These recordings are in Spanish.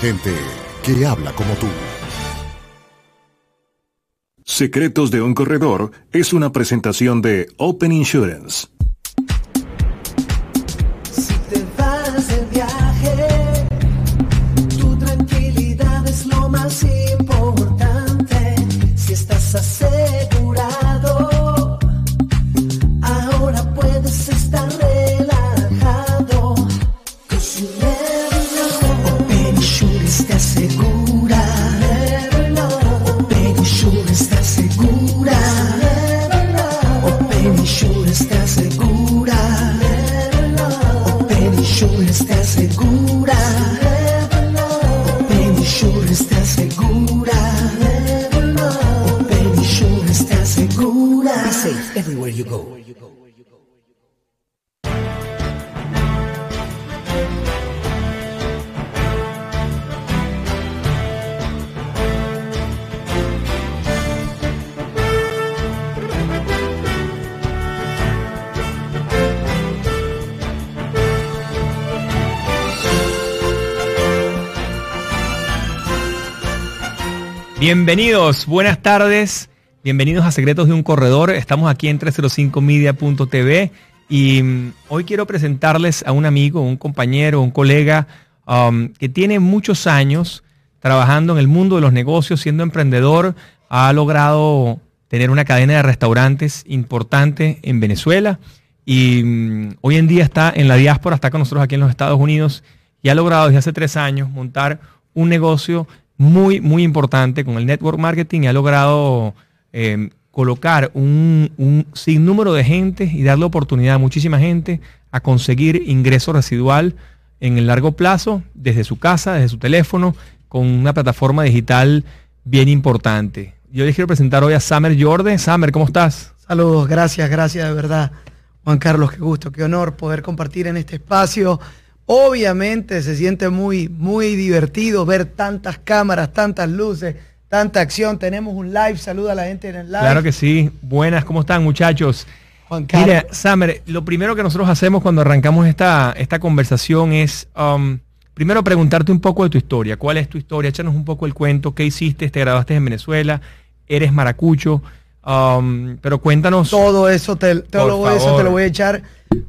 Gente que habla como tú. Secretos de un corredor es una presentación de Open Insurance. Bienvenidos, buenas tardes. Bienvenidos a Secretos de un Corredor. Estamos aquí en 305media.tv y mm, hoy quiero presentarles a un amigo, un compañero, un colega um, que tiene muchos años trabajando en el mundo de los negocios, siendo emprendedor. Ha logrado tener una cadena de restaurantes importante en Venezuela y mm, hoy en día está en la diáspora, está con nosotros aquí en los Estados Unidos y ha logrado desde hace tres años montar un negocio muy, muy importante con el network marketing y ha logrado eh, colocar un, un sinnúmero de gente y darle oportunidad a muchísima gente a conseguir ingreso residual en el largo plazo desde su casa, desde su teléfono, con una plataforma digital bien importante. Yo les quiero presentar hoy a Samer Jordan. Samer, ¿cómo estás? Saludos, gracias, gracias de verdad. Juan Carlos, qué gusto, qué honor poder compartir en este espacio Obviamente se siente muy, muy divertido ver tantas cámaras, tantas luces, tanta acción. Tenemos un live, saluda a la gente en el live. Claro que sí. Buenas, ¿cómo están muchachos? Juan Carlos. Mira, Samer, lo primero que nosotros hacemos cuando arrancamos esta, esta conversación es um, primero preguntarte un poco de tu historia. ¿Cuál es tu historia? Échanos un poco el cuento. ¿Qué hiciste? ¿Te graduaste en Venezuela? ¿Eres maracucho? Um, pero cuéntanos. Todo eso te, eso te lo voy a echar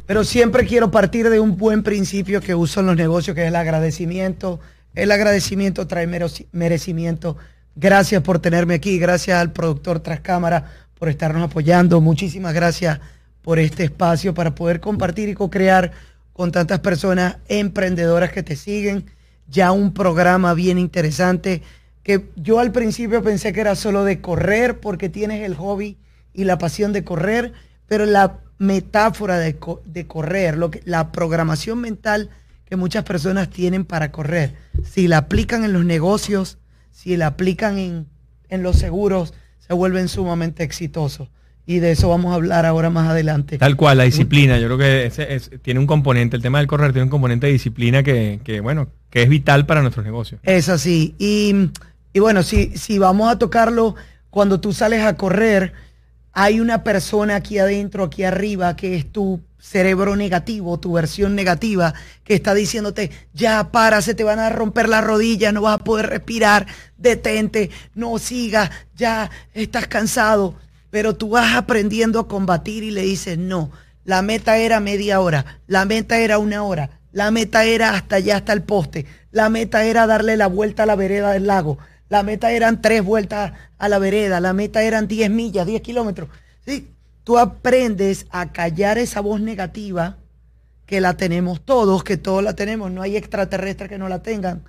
pero siempre quiero partir de un buen principio que uso en los negocios, que es el agradecimiento. El agradecimiento trae merecimiento. Gracias por tenerme aquí, gracias al productor tras cámara por estarnos apoyando. Muchísimas gracias por este espacio para poder compartir y co-crear con tantas personas emprendedoras que te siguen. Ya un programa bien interesante que yo al principio pensé que era solo de correr porque tienes el hobby y la pasión de correr, pero la metáfora de, correr, la programación mental que muchas personas tienen para correr. Si la aplican en los negocios, si la aplican en, en los seguros, se vuelven sumamente exitosos. Y de eso vamos a hablar ahora más adelante. Tal cual, la disciplina. Yo creo que tiene un componente, el tema del correr tiene un componente de disciplina que, bueno, que es vital para nuestros negocios. Es así. Y, y bueno, si, si vamos a tocarlo, cuando tú sales a correr, hay una persona aquí adentro, aquí arriba, que es tu cerebro negativo, tu versión negativa, que está diciéndote, ya para, se te van a romper las rodillas, no vas a poder respirar, detente, no sigas, ya estás cansado. Pero tú vas aprendiendo a combatir y le dices, no, la meta era media hora, la meta era una hora, la meta era hasta allá, hasta el poste, la meta era darle la vuelta a la vereda del lago, la meta eran tres vueltas a la vereda, la meta eran 10 millas, 10 kilómetros. ¿sí? Tú aprendes a callar esa voz negativa que la tenemos todos, que todos la tenemos, no hay extraterrestres que no la tengan.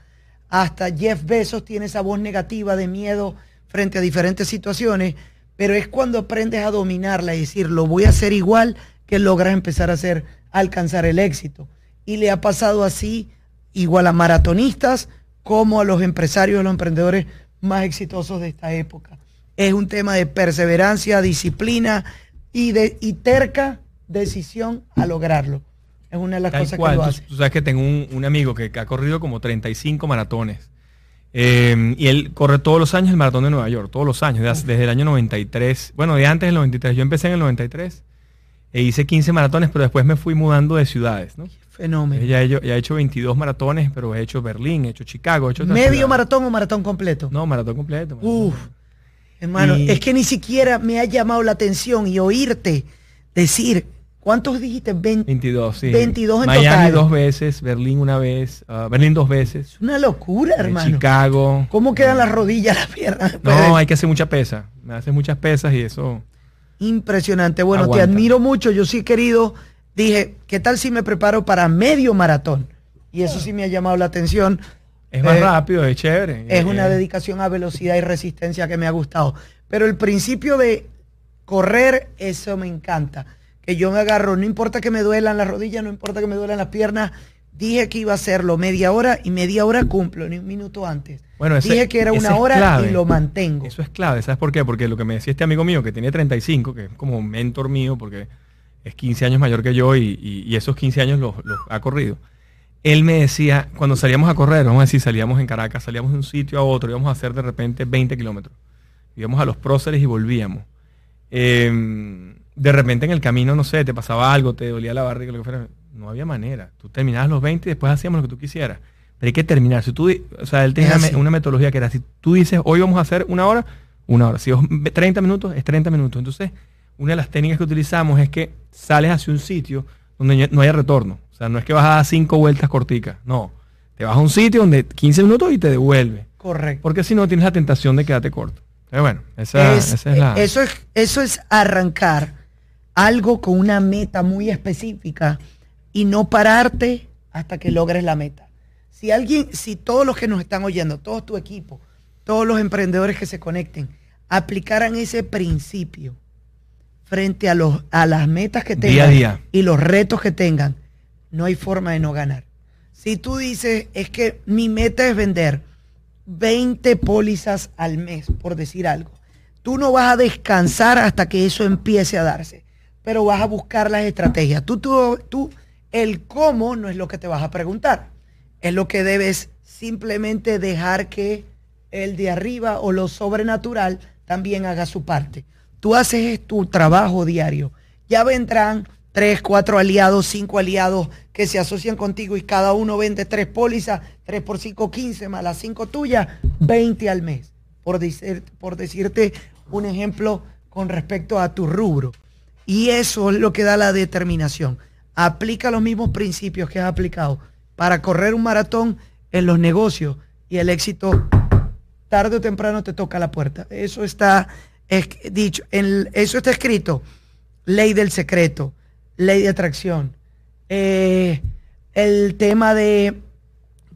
Hasta Jeff Bezos tiene esa voz negativa de miedo frente a diferentes situaciones, pero es cuando aprendes a dominarla y decir, lo voy a hacer igual, que logras empezar a hacer, alcanzar el éxito. Y le ha pasado así igual a maratonistas, como a los empresarios, a los emprendedores más exitosos de esta época. Es un tema de perseverancia, disciplina y, de, y terca decisión a lograrlo. Es una de las cosas que lo hace. Tú, sabes que tengo un, amigo que, ha corrido como 35 maratones. Eh, y él corre todos los años el maratón de Nueva York, todos los años, desde, el año 93. Bueno, de antes del 93. Yo empecé en el 93 e hice 15 maratones, pero después me fui mudando de ciudades. ¿no? Fenómeno. Ya he, hecho, ya he hecho 22 maratones, pero he hecho Berlín, he hecho Chicago, he hecho... ¿Medio maratón o maratón completo? No, maratón completo. Uf, hermano, es que ni siquiera me ha llamado la atención y oírte decir, ¿cuántos dijiste? 22, sí. 22 en Miami dos veces, Berlín una vez, uh, Berlín dos veces. Es una locura, hermano. Chicago. ¿Cómo quedan las rodillas, las piernas? No, hay que hacer mucha pesa. Me hace muchas pesas y eso... Impresionante. Bueno, te admiro mucho. Yo sí querido dije, ¿qué tal si me preparo para medio maratón? Y eso sí me ha llamado la atención. Es más eh, rápido, es chévere. Es una dedicación a velocidad y resistencia que me ha gustado. Pero el principio de correr, eso me encanta. Que yo me agarro, no importa que me duelan las rodillas, no importa que me duelan las piernas. Dije que iba a hacerlo media hora y media hora cumplo, ni un minuto antes. Bueno, Dije que era una hora y lo mantengo. Eso es clave, ¿sabes por qué? Porque lo que me decía este amigo mío, que tiene 35, que es como un mentor mío, porque es 15 años mayor que yo y, esos 15 años los, ha corrido. Él me decía, cuando salíamos a correr, vamos a decir, salíamos en Caracas, salíamos de un sitio a otro, íbamos a hacer de repente 20 kilómetros. Íbamos a los próceres y volvíamos. Em, de repente en el camino, no sé, te pasaba algo, te dolía la barriga, lo que fuera. No había manera. Tú terminabas los 20 y después hacíamos lo que tú quisieras. Pero hay que terminar. Si tú, o sea, él tenía una metodología que era, si tú dices, hoy vamos a hacer una hora, una hora. Si es 30 minutos, es 30 minutos. Entonces, una de las técnicas que utilizamos es que sales hacia un sitio donde no haya retorno. O sea, no es que vas a dar cinco vueltas corticas, no. Te vas a un sitio donde 15 minutos y te devuelve. Correcto. Porque si no tienes la tentación de quedarte corto. Pero bueno, esa es, la... Eso es, eso es arrancar algo con una meta muy específica y no pararte hasta que logres la meta. Si alguien, si todos los que nos están oyendo, todo tu equipo, todos los emprendedores que se conecten, aplicaran ese principio frente a, los, a las metas que tengan y los retos que tengan, no hay forma de no ganar. Si tú dices, es que mi meta es vender 20 pólizas al mes, por decir algo, tú no vas a descansar hasta que eso empiece a darse, pero vas a buscar las estrategias. Tú, tú, tú, el cómo no es lo que te vas a preguntar, es lo que debes simplemente dejar que el de arriba o lo sobrenatural también haga su parte. Tú haces tu trabajo diario. Ya vendrán tres, cuatro aliados, cinco aliados que se asocian contigo y cada uno vende tres pólizas, tres por cinco, quince, más las cinco tuyas, veinte al mes. Por, decir, por decirte un ejemplo con respecto a tu rubro. Y eso es lo que da la determinación. Aplica los mismos principios que has aplicado para correr un maratón en los negocios y el éxito tarde o temprano te toca la puerta. Eso está es dicho, en, eso está escrito, ley del secreto, ley de atracción, eh, el tema de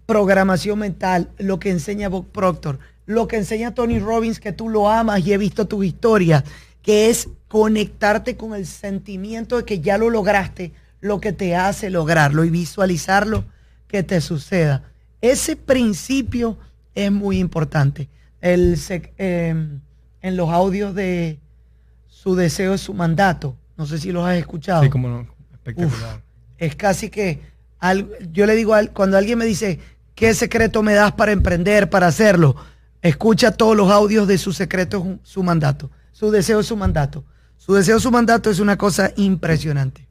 programación mental, lo que enseña Bob Proctor, lo que enseña Tony Robbins, que tú lo amas y he visto tu historia, que es conectarte con el sentimiento de que ya lo lograste, lo que te hace lograrlo y visualizarlo que te suceda. Ese principio es muy importante. El, eh, en los audios de Su deseo es su mandato. No sé si los has escuchado. Sí, como no. Espectacular. es casi que yo le digo cuando alguien me dice, ¿qué secreto me das para emprender, para hacerlo? Escucha todos los audios de su secreto, su mandato. Su deseo es su mandato. Su deseo, su mandato es una cosa impresionante.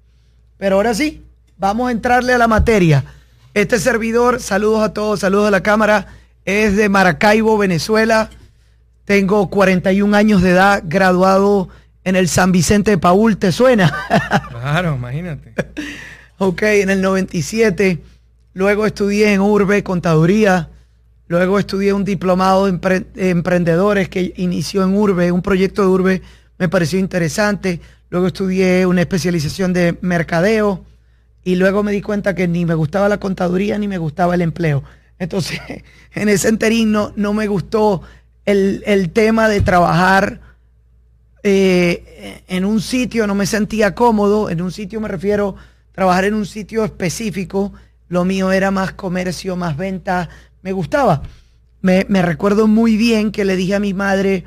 Pero ahora sí, vamos a entrarle a la materia. Este servidor, saludos a todos, saludos a la cámara, es de Maracaibo, Venezuela. Tengo 41 años de edad, graduado en el San Vicente de Paul, ¿te suena? Claro, imagínate. ok, en el 97. Luego estudié en Urbe, Contaduría. Luego estudié un diplomado de emprendedores que inició en Urbe, un proyecto de Urbe me pareció interesante. Luego estudié una especialización de mercadeo y luego me di cuenta que ni me gustaba la contaduría ni me gustaba el empleo. Entonces, en ese enterín no, no me gustó el, tema de trabajar eh, en un sitio, no me sentía cómodo, en un sitio me refiero trabajar en un sitio específico, lo mío era más comercio, más venta, me gustaba. Me, recuerdo muy bien que le dije a mi madre,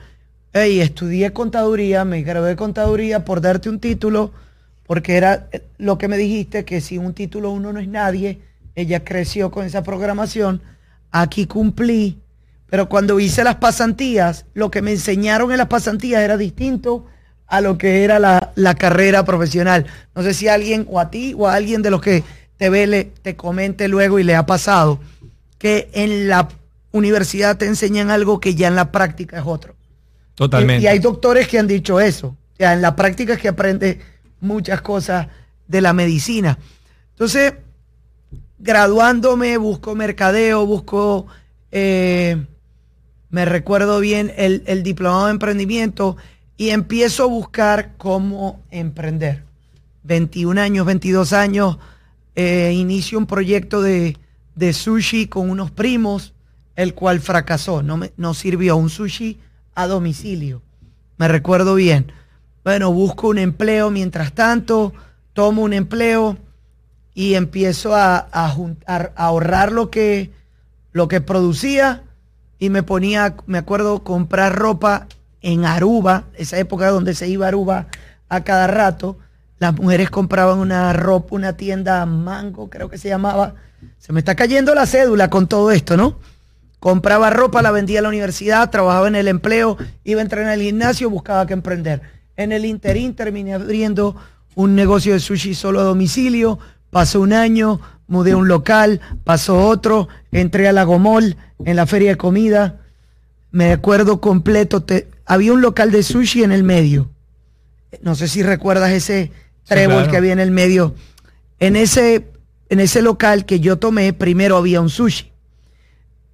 hey, estudié contaduría, me gradué de contaduría por darte un título, porque era lo que me dijiste, que sin un título uno no es nadie. Ella creció con esa programación. Aquí cumplí, pero cuando hice las pasantías, lo que me enseñaron en las pasantías era distinto a lo que era la, carrera profesional. No sé si alguien o a ti o a alguien de los que te ve le, te comente luego y le ha pasado que en la universidad te enseñan algo que ya en la práctica es otro. Totalmente. Y, hay doctores que han dicho eso. O sea, en la práctica es que aprende muchas cosas de la medicina. Entonces, graduándome, busco mercadeo, busco, eh, me recuerdo bien, el, el diplomado de emprendimiento y empiezo a buscar cómo emprender. 21 años, 22 años, eh, inicio un proyecto de, sushi con unos primos, el cual fracasó, no, me, no sirvió un sushi a domicilio. Me recuerdo bien. Bueno, busco un empleo mientras tanto, tomo un empleo y empiezo a, a, a ahorrar lo que, lo que producía y me ponía, me acuerdo, comprar ropa en Aruba, esa época donde se iba a Aruba a cada rato, las mujeres compraban una ropa, una tienda Mango, creo que se llamaba. Se me está cayendo la cédula con todo esto, ¿no? Compraba ropa, la vendía a la universidad, trabajaba en el empleo, iba a entrar en el gimnasio, buscaba que emprender. En el interín terminé abriendo un negocio de sushi solo a domicilio, pasó un año, mudé un local, pasó otro, entré a la Gomol en la feria de comida, me acuerdo completo, había un local de sushi en el medio. No sé si recuerdas ese trébol que había en el medio. En ese, en ese local que yo tomé, primero había un sushi.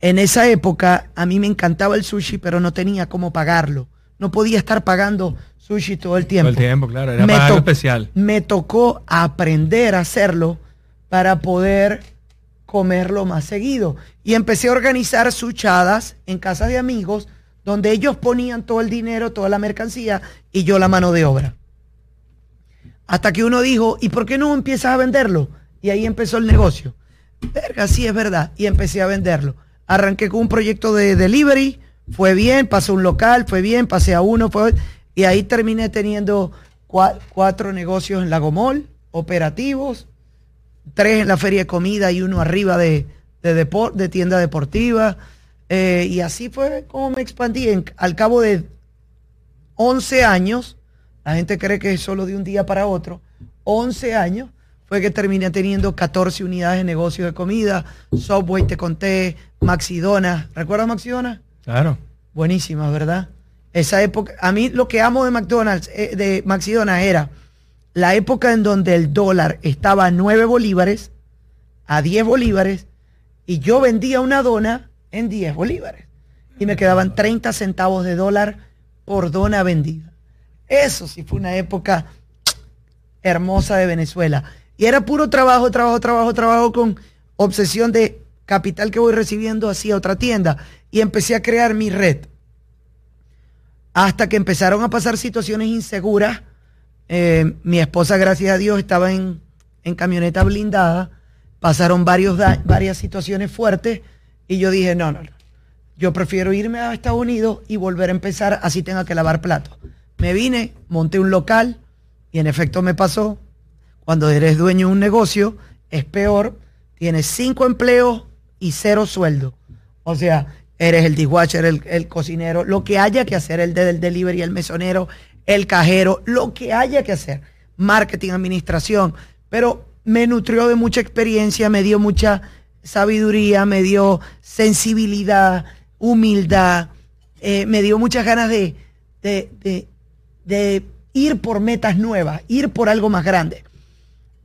En esa época a mí me encantaba el sushi, pero no tenía cómo pagarlo. No podía estar pagando sushi todo el tiempo. Todo el tiempo, claro. Era algo especial. Me tocó aprender a hacerlo para poder comerlo más seguido. Y empecé a organizar suchadas en casas de amigos donde ellos ponían todo el dinero, toda la mercancía y yo la mano de obra. Hasta que uno dijo, ¿y por qué no empiezas a venderlo? Y ahí empezó el negocio. Verga, sí es verdad. Y empecé a venderlo. Arranqué con un proyecto de delivery, fue bien, pasó un local, fue bien, pasé a uno, fue... y ahí terminé teniendo cuatro negocios en Lagomol, operativos, tres en la feria de comida y uno arriba de, de, de tienda deportiva. Eh, y así fue como me expandí. al cabo de 11 años, la gente cree que es solo de un día para otro, 11 años fue que terminé teniendo 14 unidades de negocio de comida, Subway, te conté, Maxidona. ¿Recuerdas Maxidona? Claro. Buenísimas, ¿verdad? Esa época, a mí lo que amo de McDonald's, eh, de Maxidona era la época en donde el dólar estaba a 9 bolívares, a 10 bolívares, y yo vendía una dona en 10 bolívares. Y me quedaban 30 centavos de dólar por dona vendida. Eso sí fue una época hermosa de Venezuela. Y era puro trabajo, trabajo, trabajo, trabajo con obsesión de capital que voy recibiendo hacia otra tienda. Y empecé a crear mi red. Hasta que empezaron a pasar situaciones inseguras. Eh, mi esposa, gracias a Dios, estaba en, en camioneta blindada. Pasaron varios varias situaciones fuertes y yo dije, no, no, no. Yo prefiero irme a Estados Unidos y volver a empezar así tenga que lavar platos. Me vine, monté un local y en efecto me pasó. Cuando eres dueño de un negocio, es peor. Tienes cinco empleos y cero sueldo. O sea, eres el dishwasher, el, cocinero, lo que haya que hacer, el del delivery, el mesonero, el cajero, lo que haya que hacer. Marketing, administración. Pero me nutrió de mucha experiencia, me dio mucha sabiduría, me dio sensibilidad, humildad, eh, me dio muchas ganas de, ir por metas nuevas, ir por algo más grande.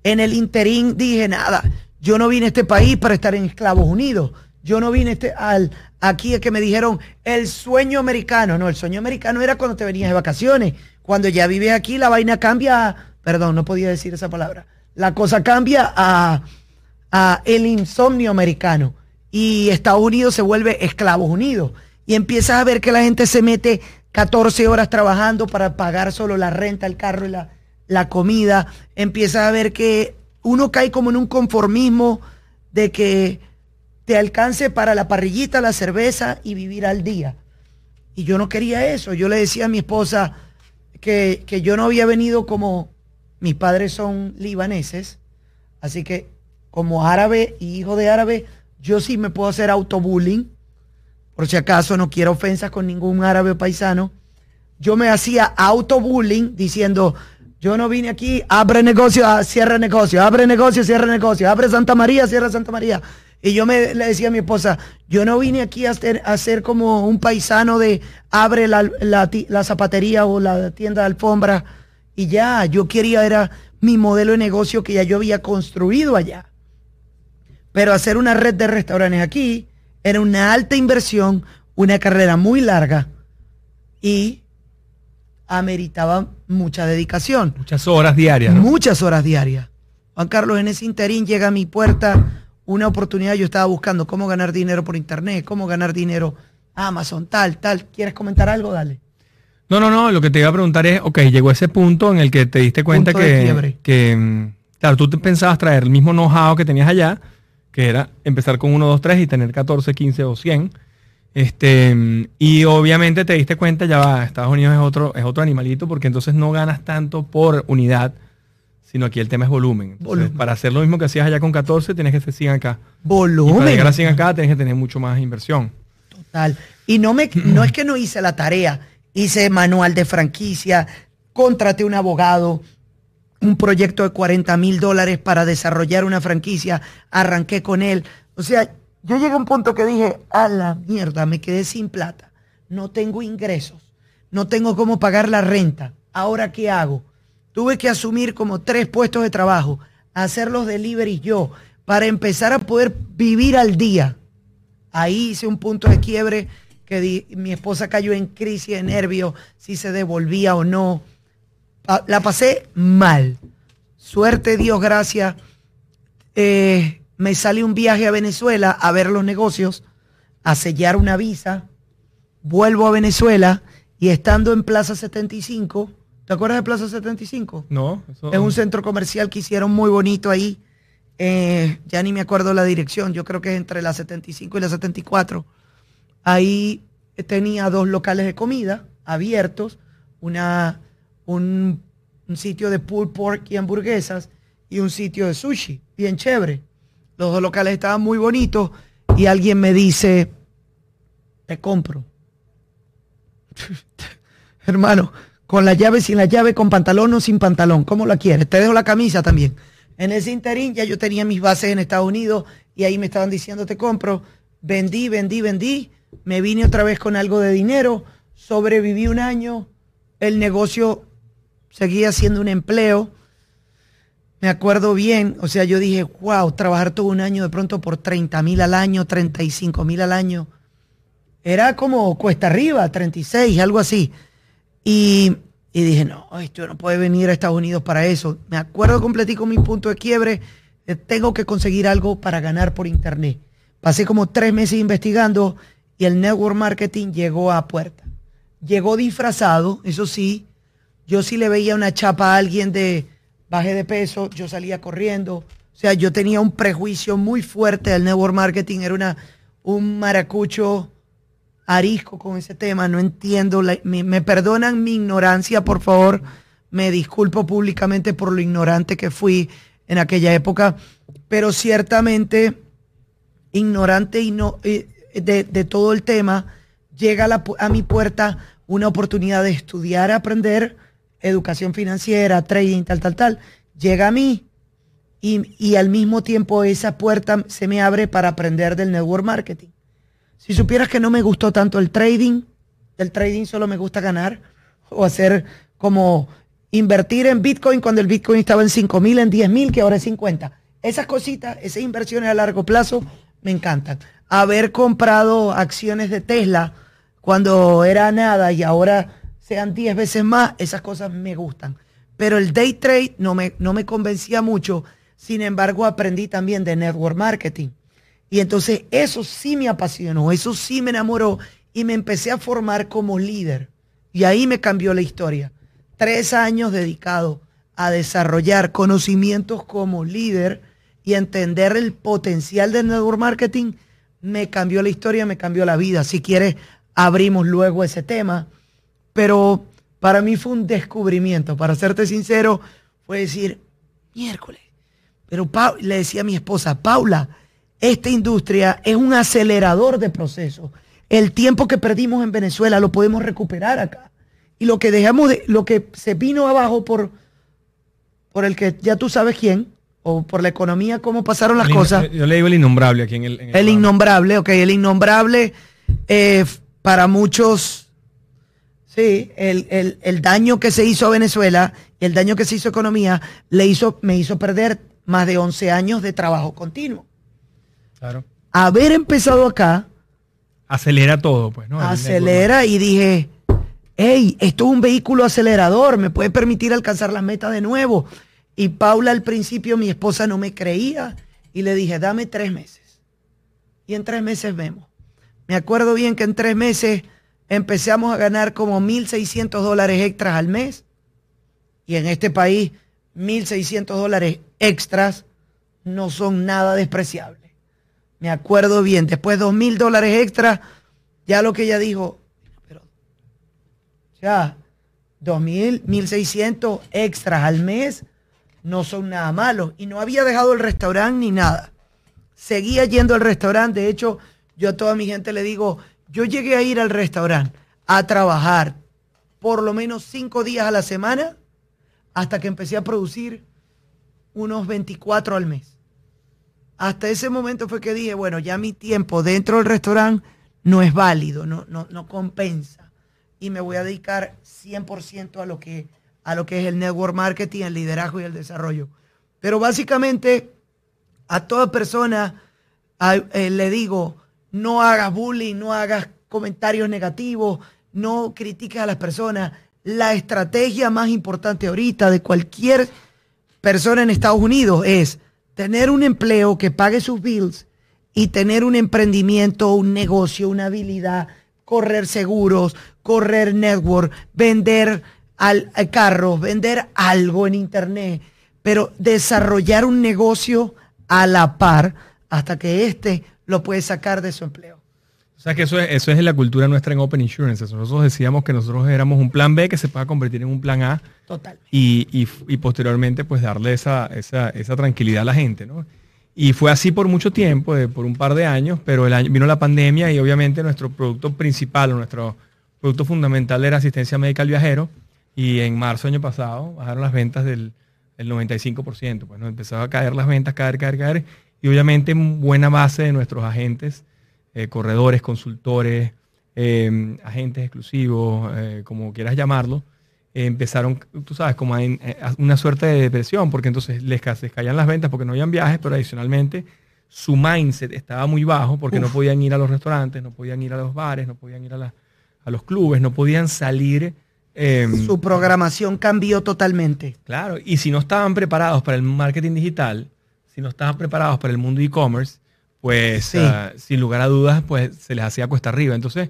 En el interín dije, nada, yo no vine a este país para estar en Esclavos Unidos. Yo no vine este, al, aquí a que me dijeron el sueño americano. No, el sueño americano era cuando te venías de vacaciones. Cuando ya vives aquí, la vaina cambia. Perdón, no podía decir esa palabra. La cosa cambia a, a el insomnio americano y Estados Unidos se vuelve Esclavos Unidos. Y empiezas a ver que la gente se mete 14 horas trabajando para pagar solo la renta, el carro y la, la comida. Empiezas a ver que uno cae como en un conformismo de que te alcance para la parrillita, la cerveza y vivir al día. Y yo no quería eso. Yo le decía a mi esposa que, que yo no había venido como mis padres son libaneses, así que como árabe y hijo de árabe, yo sí me puedo hacer autobullying. Por si acaso no quiero ofensas con ningún árabe paisano. Yo me hacía autobullying diciendo, yo no vine aquí, abre negocio, ah, cierra negocio, abre negocio, cierra negocio, abre Santa María, cierra Santa María. Y yo me le decía a mi esposa, yo no vine aquí a ser, como un paisano de abre la, la, zapatería o la tienda de alfombra y ya, yo quería, era mi modelo de negocio que ya yo había construido allá. Pero hacer una red de restaurantes aquí era una alta inversión, una carrera muy larga y ameritaba mucha dedicación. Muchas horas diarias. Muchas horas diarias. Juan Carlos, en ese interín llega a mi puerta una oportunidad. Yo estaba buscando cómo ganar dinero por internet, cómo ganar dinero Amazon, tal, tal. ¿Quieres comentar algo? Dale. No, no, no. Lo que te iba a preguntar es, ok, llegó ese punto en el que te diste cuenta que, que, mm, claro, tú te pensabas traer el mismo know-how que tenías allá, que era empezar con 1, 2, 3 y tener 14, 15 o 100. Este, mm, y obviamente te diste cuenta, ya va, Estados Unidos es otro, es otro animalito, porque entonces no ganas tanto por unidad sino aquí el tema es volumen. Para hacer lo mismo que hacías allá con 14, tienes que hacer 100 acá. Volumen. para llegar a 100 acá, tienes que tener mucho más inversión. Total. Y no, me, no es que no hice la tarea, hice manual de franquicia, contraté un abogado, un proyecto de 40 mil dólares para desarrollar una franquicia, arranqué con él. O sea, yo llegué a un punto que dije, a la mierda, me quedé sin plata, no tengo ingresos, no tengo cómo pagar la renta. ¿Ahora qué hago? Tuve que asumir como tres puestos de trabajo, hacer los deliveries yo, para empezar a poder vivir al día. Ahí hice un punto de quiebre que mi esposa cayó en crisis de nervios, si se devolvía o no. La pasé mal. Suerte, Dios, gracias. Eh, me sale un viaje a Venezuela a ver los negocios, a sellar una visa. Vuelvo a Venezuela y estando en Plaza 75, ¿Te acuerdas de Plaza 75? No. Es un centro comercial que hicieron muy bonito ahí. Eh, ya ni me acuerdo la dirección. Yo creo que es entre la 75 y la 74. Ahí tenía dos locales de comida abiertos, una, un, un sitio de pulled pork y hamburguesas y un sitio de sushi, bien chévere. Los dos locales estaban muy bonitos y alguien me dice, te compro. Hermano, con la llave, sin la llave, con pantalón o sin pantalón. ¿Cómo la quieres? Te dejo la camisa también. En ese interín ya yo tenía mis bases en Estados Unidos y ahí me estaban diciendo te compro. Vendí, vendí, vendí. Me vine otra vez con algo de dinero. Sobreviví un año. El negocio seguía siendo un empleo. Me acuerdo bien, o sea, yo dije, wow, trabajar todo un año de pronto por 30 mil al año, 35 mil al año. Era como cuesta arriba, 36, algo así. Y, dije, no, esto no puede venir a Estados Unidos para eso. Me acuerdo completico mi punto de quiebre. tengo que conseguir algo para ganar por internet. Pasé como tres meses investigando y el network marketing llegó a puerta. Llegó disfrazado, eso sí. Yo sí le veía una chapa a alguien de baje de peso, yo salía corriendo. O sea, yo tenía un prejuicio muy fuerte del network marketing. Era una, un maracucho arisco con ese tema, no entiendo, me, perdonan mi ignorancia, por favor, me disculpo públicamente por lo ignorante que fui en aquella época, pero ciertamente ignorante y no, eh, de, todo el tema, llega a, mi puerta una oportunidad de estudiar, aprender educación financiera, trading, tal, tal, tal. Llega a mí y, y, al mismo tiempo esa puerta se me abre para aprender del network marketing. Si supieras que no me gustó tanto el trading, el trading solo me gusta ganar o hacer como invertir en Bitcoin cuando el Bitcoin estaba en 5 mil, en 10 mil, que ahora es 50. Esas cositas, esas inversiones a largo plazo me encantan. Haber comprado acciones de Tesla cuando era nada y ahora sean 10 veces más, esas cosas me gustan. Pero el day trade no me, no me convencía mucho. Sin embargo, aprendí también de network marketing. Y entonces eso sí me apasionó, eso sí me enamoró y me empecé a formar como líder. Y ahí me cambió la historia. Tres años dedicados a desarrollar conocimientos como líder y entender el potencial del network marketing me cambió la historia, me cambió la vida. Si quieres, abrimos luego ese tema. Pero para mí fue un descubrimiento. Para serte sincero, fue decir, miércoles. Pero le decía a mi esposa, Paula, esta industria es un acelerador de procesos. El tiempo que perdimos en Venezuela lo podemos recuperar acá. Y lo que dejamos de, lo que se vino abajo por, por el que ya tú sabes quién, o por la economía, cómo pasaron las cosas. Yo le digo el innombrable aquí en el. el, innombrable, ok, el innombrable eh, para muchos, sí, el, el, daño que se hizo a Venezuela y el daño que se hizo a economía le hizo, me hizo perder más de 11 años de trabajo continuo. Claro. Haber empezado acá. Acelera todo, pues, ¿no? Acelera y dije, hey, esto es un vehículo acelerador, me puede permitir alcanzar las metas de nuevo. Y Paula al principio, mi esposa no me creía y le dije, dame tres meses. Y en tres meses vemos. Me acuerdo bien que en tres meses empezamos a ganar como 1.600 dólares extras al mes. Y en este país, 1.600 dólares extras no son nada despreciables. Me acuerdo bien, después 2.000 dólares extras, ya lo que ella dijo, pero ya, 2.000, 1.600 extras al mes no son nada malos. Y no había dejado el restaurante ni nada. Seguía yendo al restaurante. De hecho, yo a toda mi gente le digo, yo llegué a ir al restaurante a trabajar por lo menos cinco días a la semana hasta que empecé a producir unos 24 al mes. Hasta ese momento fue que dije, bueno, ya mi tiempo dentro del restaurante no es válido, no, no, no compensa. Y me voy a dedicar 100% a lo, que, a lo que es el network marketing, el liderazgo y el desarrollo. Pero básicamente a toda persona eh, le digo, no hagas bullying, no hagas comentarios negativos, no critiques a las personas. La estrategia más importante ahorita de cualquier persona en Estados Unidos es tener un empleo que pague sus bills y tener un emprendimiento, un negocio, una habilidad, correr seguros, correr network, vender al, carros, vender algo en internet, pero desarrollar un negocio a la par hasta que éste lo puede sacar de su empleo. O sea que eso es, eso es la cultura nuestra en Open Insurance. Nosotros decíamos que nosotros éramos un plan B que se pueda convertir en un plan A. Total. Y, posteriormente pues darle esa, esa, tranquilidad a la gente, ¿no? Y fue así por mucho tiempo, por un par de años, pero el año, vino la pandemia y obviamente nuestro producto principal o nuestro producto fundamental era asistencia médica al viajero. Y en marzo del año pasado bajaron las ventas del, 95%. Pues ¿no? empezaron a caer las ventas, caer, caer, caer y obviamente buena base de nuestros agentes, eh, corredores, consultores, em, agentes exclusivos, eh, como quieras llamarlo, empezaron, tú sabes, como a, una suerte de depresión, porque entonces les, caían las ventas porque no habían viajes, pero adicionalmente su mindset estaba muy bajo porque no podían ir a los restaurantes, no podían ir a los bares, no podían ir a, a los clubes, no podían salir. Em, su programación cambió totalmente. Claro, y si no estaban preparados para el marketing digital, si no estaban preparados para el mundo e-commerce, pues ah, sin lugar a dudas, pues se les hacía cuesta arriba. Entonces,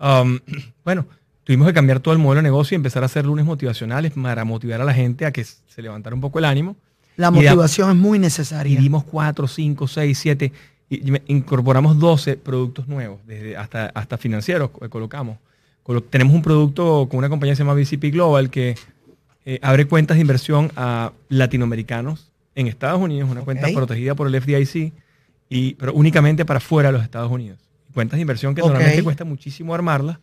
um, bueno, tuvimos que cambiar todo el modelo de negocio y empezar a hacer lunes motivacionales para motivar a la gente a que se levantara un poco el ánimo. La motivación es muy necesaria. Y dimos 4, 5, 6, 7, y incorporamos 12 productos nuevos, desde hasta, hasta financieros colocamos. Tenemos un producto con una compañía que se llama BCP Global que eh, abre cuentas de inversión a latinoamericanos en Estados Unidos, una cuenta protegida por el FDIC, y, pero únicamente para fuera de los Estados Unidos. Cuentas de inversión que normalmente cuesta muchísimo armarlas,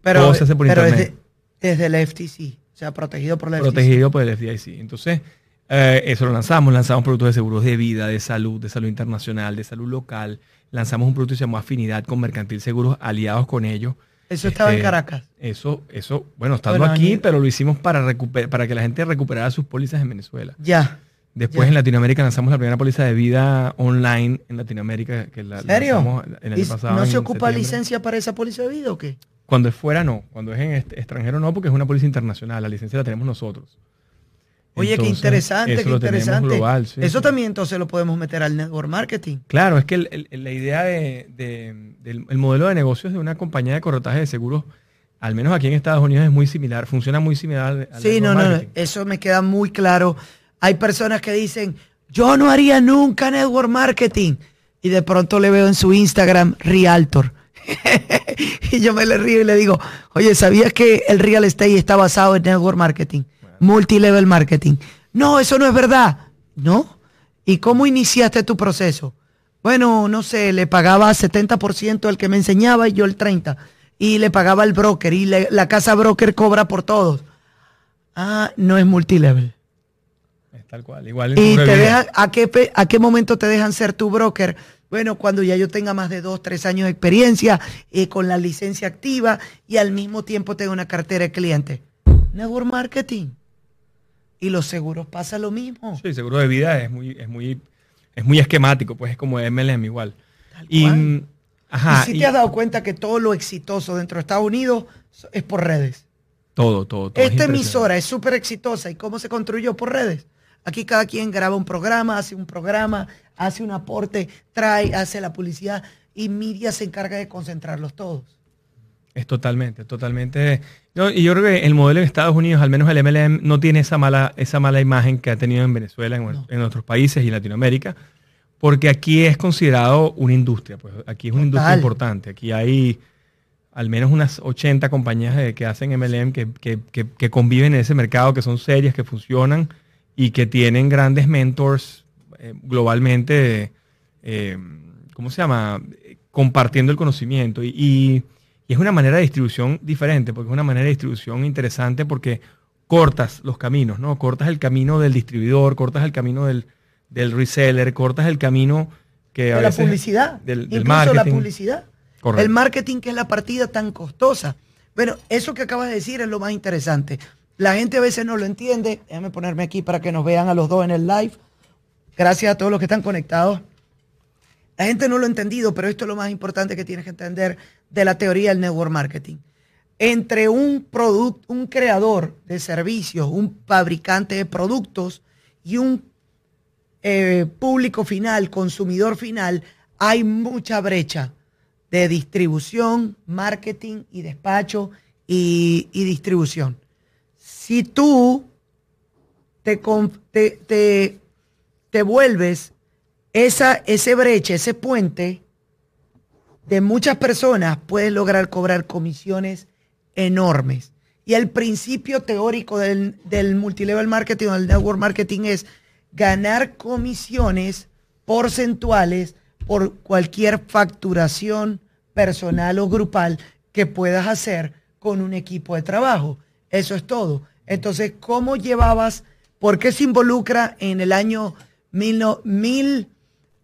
pero, se hace por internet. Desde, el FTC, o sea, protegido por el FDIC. Protegido por el FDIC. Entonces, eh, eso lo lanzamos, lanzamos productos de seguros de vida, de salud, de salud internacional, de salud local. Lanzamos un producto que se llamó Afinidad con Mercantil Seguros, aliados con ellos. Eso estaba en este, Caracas. Eso, eso, bueno, estando aquí, pero lo hicimos para, para que la gente recuperara sus pólizas en Venezuela. Ya. Después en Latinoamérica lanzamos la primera póliza de vida online en Latinoamérica. Que la, ¿Serio? el año pasado, ¿No se ocupa licencia para esa póliza de vida o qué? Cuando es fuera no, cuando es en extranjero no, porque es una póliza internacional, la licencia la tenemos nosotros. Oye, qué interesante, qué interesante. eso también entonces lo podemos meter al network marketing. Claro, es que la idea del el modelo de negocios de una compañía de corretaje de seguros, al menos aquí en Estados Unidos, es muy similar, funciona muy similar al Sí, no, no, eso me queda muy claro hay personas que dicen, yo no haría nunca network marketing. y de pronto le veo en su Instagram Realtor. y yo me le río y le digo, oye, ¿sabías que el real estate está basado en network marketing, multilevel marketing? No, eso no es verdad. ¿No? ¿Y cómo iniciaste tu proceso? Bueno, no sé, le pagaba 70% el que me enseñaba y yo el 30%. Y le pagaba el broker y la casa broker cobra por todos. Ah, no es multilevel. Tal cual, igual. ¿Y te dejan, ¿a, qué, a qué momento te dejan ser tu broker? Bueno, cuando ya yo tenga más de dos, tres años de experiencia y con la licencia activa y al mismo tiempo tengo una cartera de clientes. Network marketing. Y los seguros pasa lo mismo. Sí, seguro de vida es muy, es muy, es muy esquemático, pues es como MLM igual. y, ajá, si te has dado cuenta que todo lo exitoso dentro de Estados Unidos es por redes. Todo, todo, todo. Esta emisora es súper exitosa. ¿Y cómo se construyó? Por redes. Aquí cada quien graba un programa, hace un programa, hace un aporte, trae, hace la publicidad y Media se encarga de concentrarlos todos. Es totalmente, totalmente. y yo creo que el modelo en Estados Unidos, al menos el MLM, no tiene esa mala, esa mala imagen que ha tenido en Venezuela, en, otros países y Latinoamérica, porque aquí es considerado una industria. Pues aquí es una industria importante. Aquí hay al menos unas 80 compañías que hacen MLM que, que, conviven en ese mercado, que son serias, que funcionan y que tienen grandes mentors eh, globalmente, eh, ¿cómo se llama? Compartiendo el conocimiento. y y es una manera de distribución diferente, porque es una manera de distribución interesante porque cortas los caminos, ¿no? Cortas el camino del distribuidor, cortas el camino del, reseller, cortas el camino que de la publicidad, del, del incluso la publicidad. El marketing que es la partida tan costosa. Bueno, eso que acabas de decir es lo más interesante. La gente a veces no lo entiende. Déjame ponerme aquí para que nos vean a los dos en el live. Gracias a todos los que están conectados. La gente no lo ha entendido, pero esto es lo más importante que tienes que entender de la teoría del network marketing. Entre un producto, un creador de servicios, un fabricante de productos y un eh, público final, consumidor final, hay mucha brecha de distribución, marketing y despacho y, distribución. Si tú te, te, te vuelves esa, ese brecha, ese puente de muchas personas, puedes lograr cobrar comisiones enormes. Y el principio teórico del, del multilevel marketing o del network marketing es ganar comisiones porcentuales por cualquier facturación personal o grupal que puedas hacer con un equipo de trabajo. Eso es todo. Entonces, ¿cómo llevabas? ¿Por qué se involucra en el año mil, mil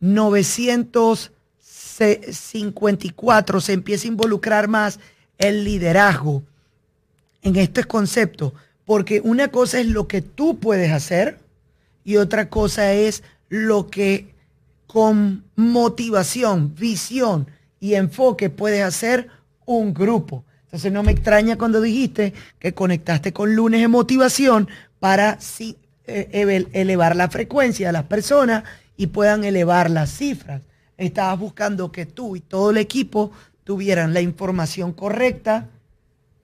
954 se empieza a involucrar más el liderazgo en este concepto, porque una cosa es lo que tú puedes hacer y otra cosa es lo que con motivación, visión y enfoque puedes hacer un grupo. Entonces no me extraña cuando dijiste que conectaste con lunes de motivación para eh, elevar la frecuencia de las personas y puedan elevar las cifras. Estabas buscando que tú y todo el equipo tuvieran la información correcta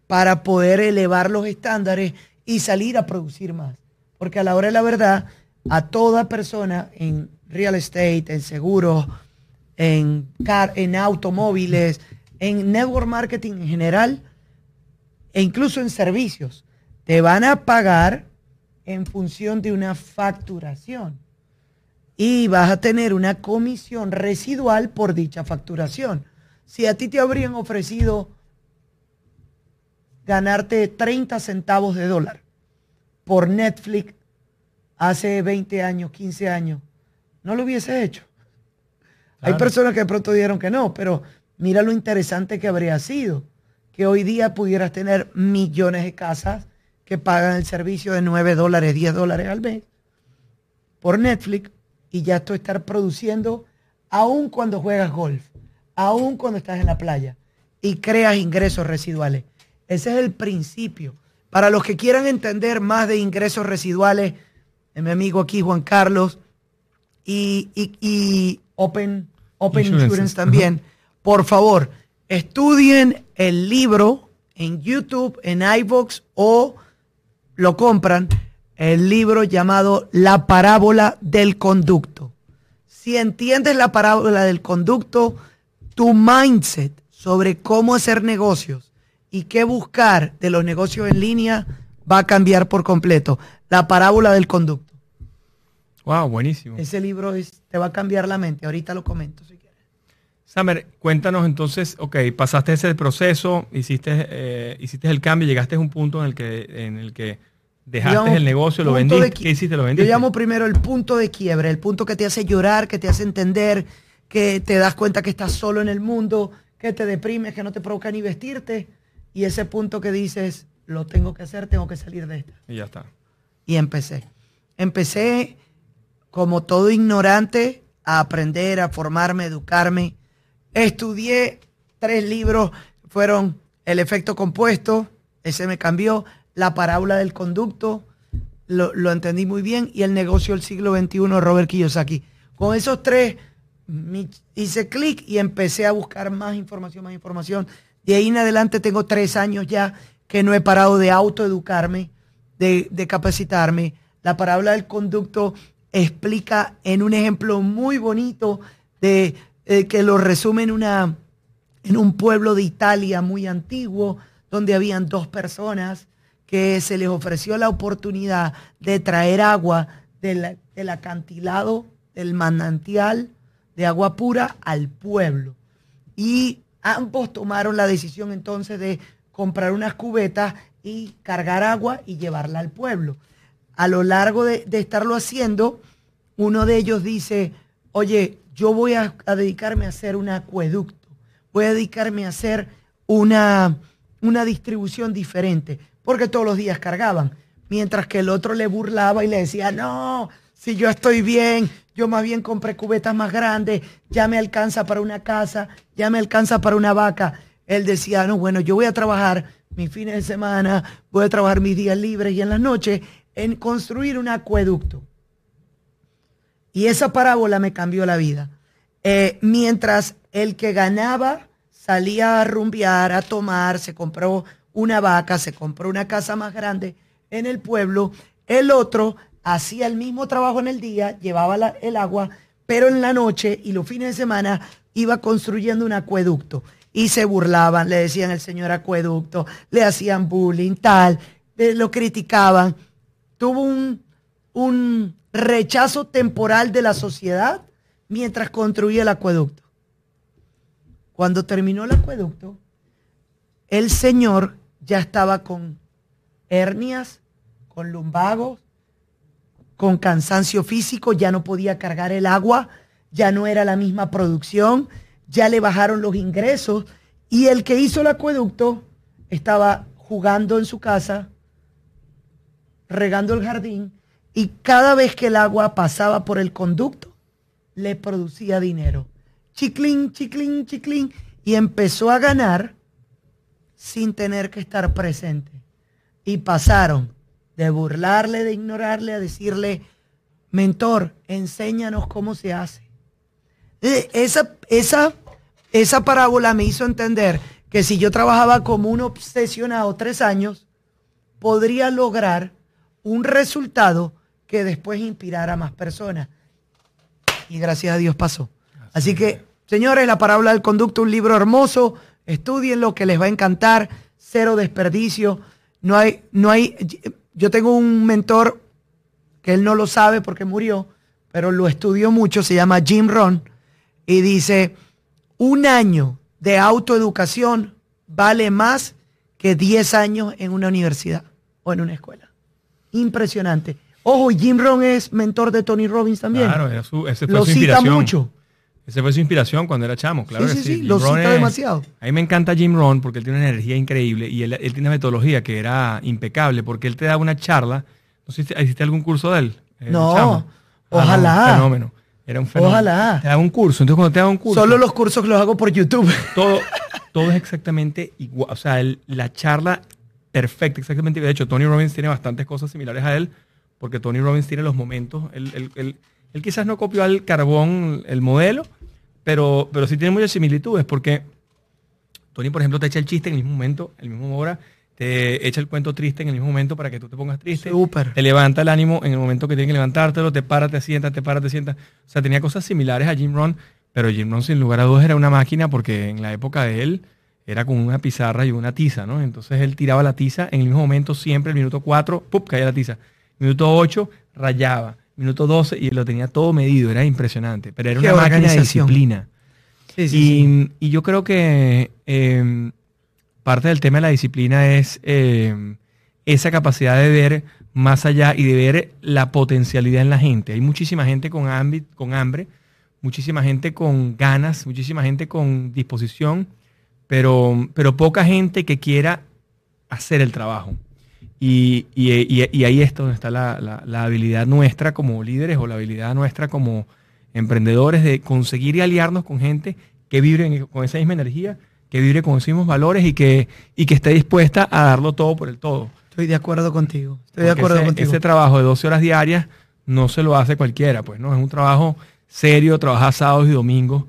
para poder elevar los estándares y salir a producir más. Porque a la hora de la verdad, a toda persona en real estate, en seguros, en, car, en automóviles, en network marketing en general, e incluso en servicios, te van a pagar en función de una facturación y vas a tener una comisión residual por dicha facturación. Si a ti te habrían ofrecido ganarte 30 centavos de dólar por Netflix hace 20 años, 15 años, no lo hubiese hecho. Hay personas que de pronto dijeron que no, pero mira lo interesante que habría sido que hoy día pudieras tener millones de casas que pagan el servicio de 9 dólares, 10 dólares al mes por Netflix y ya tú estar produciendo aún cuando juegas golf, aún cuando estás en la playa y creas ingresos residuales. Ese es el principio. Para los que quieran entender más de ingresos residuales, mi amigo aquí Juan Carlos y, Open, Open Insurance, también, por favor, estudien el libro en YouTube, en iVoox o lo compran el libro llamado La parábola del conducto. Si entiendes la parábola del conducto, tu mindset sobre cómo hacer negocios y qué buscar de los negocios en línea va a cambiar por completo. La parábola del conducto. Wow, buenísimo. Ese libro te va a cambiar la mente. Ahorita lo comento. Samer, cuéntanos entonces, ok, pasaste ese proceso, hiciste, eh, hiciste el cambio, llegaste a un punto en el que, en el que dejaste el negocio, lo vendiste. ¿Qué hiciste? Lo vendiste. Yo llamo primero el punto de quiebre, el punto que te hace llorar, que te hace entender, que te das cuenta que estás solo en el mundo, que te deprimes, que no te provoca ni vestirte. Y ese punto que dices, lo tengo que hacer, tengo que salir de esta. Y ya está. Y empecé. Empecé como todo ignorante, a aprender, a formarme, a educarme. Estudié tres libros, fueron El efecto compuesto, ese me cambió, La parábola del conducto, lo, entendí muy bien, y El negocio del siglo XXI, Robert Kiyosaki. Con esos tres hice clic y empecé a buscar más información, más información. De ahí en adelante tengo tres años ya que no he parado de autoeducarme, de, de capacitarme. La parábola del conducto explica en un ejemplo muy bonito de eh, que lo resume en, una, en un pueblo de Italia muy antiguo, donde habían dos personas que se les ofreció la oportunidad de traer agua del, del acantilado, del manantial de agua pura al pueblo. Y ambos tomaron la decisión entonces de comprar unas cubetas y cargar agua y llevarla al pueblo a lo largo de, estarlo haciendo, uno de ellos dice, oye, yo voy a, dedicarme a hacer un acueducto, voy a dedicarme a hacer una, una distribución diferente, porque todos los días cargaban, mientras que el otro le burlaba y le decía, no, si yo estoy bien, yo más bien compré cubetas más grandes, ya me alcanza para una casa, ya me alcanza para una vaca. Él decía, no, bueno, yo voy a trabajar mis fines de semana, voy a trabajar mis días libres y en las noches en construir un acueducto. Y esa parábola me cambió la vida. Eh, mientras el que ganaba salía a rumbear, a tomar, se compró una vaca, se compró una casa más grande en el pueblo, el otro hacía el mismo trabajo en el día, llevaba el agua, pero en la noche y los fines de semana iba construyendo un acueducto. Y se burlaban, le decían el señor acueducto, le hacían bullying, tal, eh, lo criticaban tuvo un, rechazo temporal de la sociedad mientras construía el acueducto. Cuando terminó el acueducto, el Señor ya estaba con hernias, con lumbagos, con cansancio físico, ya no podía cargar el agua, ya no era la misma producción, ya le bajaron los ingresos y el que hizo el acueducto estaba jugando en su casa regando el jardín y cada vez que el agua pasaba por el conducto, le producía dinero. Chiclín, chiclín, chiclín. Y empezó a ganar sin tener que estar presente. Y pasaron de burlarle, de ignorarle, a decirle, mentor, enséñanos cómo se hace. Eh, esa, esa, esa parábola me hizo entender que si yo trabajaba como un obsesionado tres años, podría lograr un resultado que después inspirara a más personas. Y gracias a Dios pasó. Así, que, señores, la parábola del conducto, un libro hermoso, estudienlo que les va a encantar, cero desperdicio. No hay, no hay, yo tengo un mentor que él no lo sabe porque murió, pero lo estudió mucho, se llama Jim Ron, y dice, un año de autoeducación vale más que 10 años en una universidad o en una escuela impresionante. Ojo, Jim Rohn es mentor de Tony Robbins también. Claro, ese fue su inspiración. mucho. Ese fue su inspiración cuando era chamo, claro sí, sí, lo cita demasiado. A mí me encanta Jim Rohn porque él tiene una energía increíble y él, tiene una metodología que era impecable porque él te da una charla. No sé si hiciste algún curso de él. Eh, no, ah, ojalá. fenómeno. Era un fenómeno. Ojalá. Te da un curso. Entonces cuando te da un curso... Solo los cursos los hago por YouTube. Todo, todo es exactamente igual. O sea, la charla perfecto, exactamente. De hecho, Tony Robbins tiene bastantes cosas similares a él, porque Tony Robbins tiene los momentos. Él, quizás no copió al carbón el modelo, pero, pero sí tiene muchas similitudes, porque Tony, por ejemplo, te echa el chiste en el mismo momento, en la misma hora, te echa el cuento triste en el mismo momento para que tú te pongas triste. Súper. Te levanta el ánimo en el momento que tienes que levantártelo, te para, te sientas, te para, te sientas. O sea, tenía cosas similares a Jim Rohn, pero Jim Rohn sin lugar a dudas era una máquina porque en la época de él era con una pizarra y una tiza, ¿no? Entonces él tiraba la tiza en el mismo momento siempre, el minuto 4, ¡pup! caía la tiza. Minuto 8, rayaba. Minuto 12 y lo tenía todo medido, era impresionante. Pero era Qué una máquina de disciplina. Sí, sí, y, sí. y yo creo que eh, parte del tema de la disciplina es eh, esa capacidad de ver más allá y de ver la potencialidad en la gente. Hay muchísima gente con, hambre, con hambre, muchísima gente con ganas, muchísima gente con disposición, pero, pero poca gente que quiera hacer el trabajo. Y, y- y- y ahí es donde está la, la- la habilidad nuestra como líderes o la habilidad nuestra como emprendedores de conseguir y aliarnos con gente que vibre con esa misma energía, que vibre con esos mismos valores y que, y que esté dispuesta a darlo todo por el todo. Estoy de acuerdo contigo. Estoy de acuerdo ese, contigo. ese trabajo de 12 horas diarias no se lo hace cualquiera, pues, ¿no? Es un trabajo serio, trabajar sábados y domingos.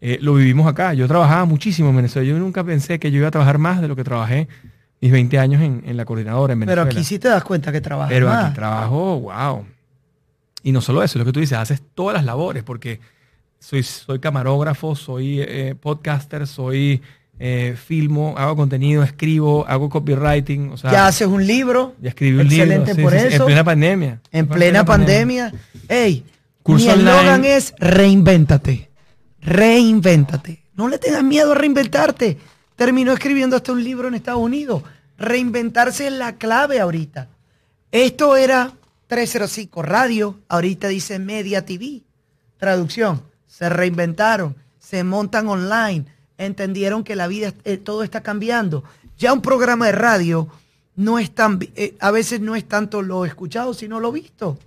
Eh, lo vivimos acá. Yo trabajaba muchísimo en Venezuela. Yo nunca pensé que yo iba a trabajar más de lo que trabajé mis 20 años en, en la coordinadora en Pero Venezuela. aquí sí te das cuenta que trabajas Pero más. aquí trabajo, wow. Y no solo eso, lo que tú dices, haces todas las labores, porque soy, soy camarógrafo, soy eh, podcaster, soy eh, filmo, hago contenido, escribo, hago copywriting, o sea, ya haces un libro. ya escribí un Excelente libro. por sí, sí, sí, eso. En plena pandemia. En Fue plena pandemia. Ey, Curso mi eslogan es reinvéntate. Reinvéntate. No le tengas miedo a reinventarte. Terminó escribiendo hasta un libro en Estados Unidos. Reinventarse es la clave ahorita. Esto era 305 Radio, ahorita dice Media TV. Traducción, se reinventaron, se montan online, entendieron que la vida, eh, todo está cambiando. Ya un programa de radio no es tan, eh, a veces no es tanto lo escuchado, sino lo visto.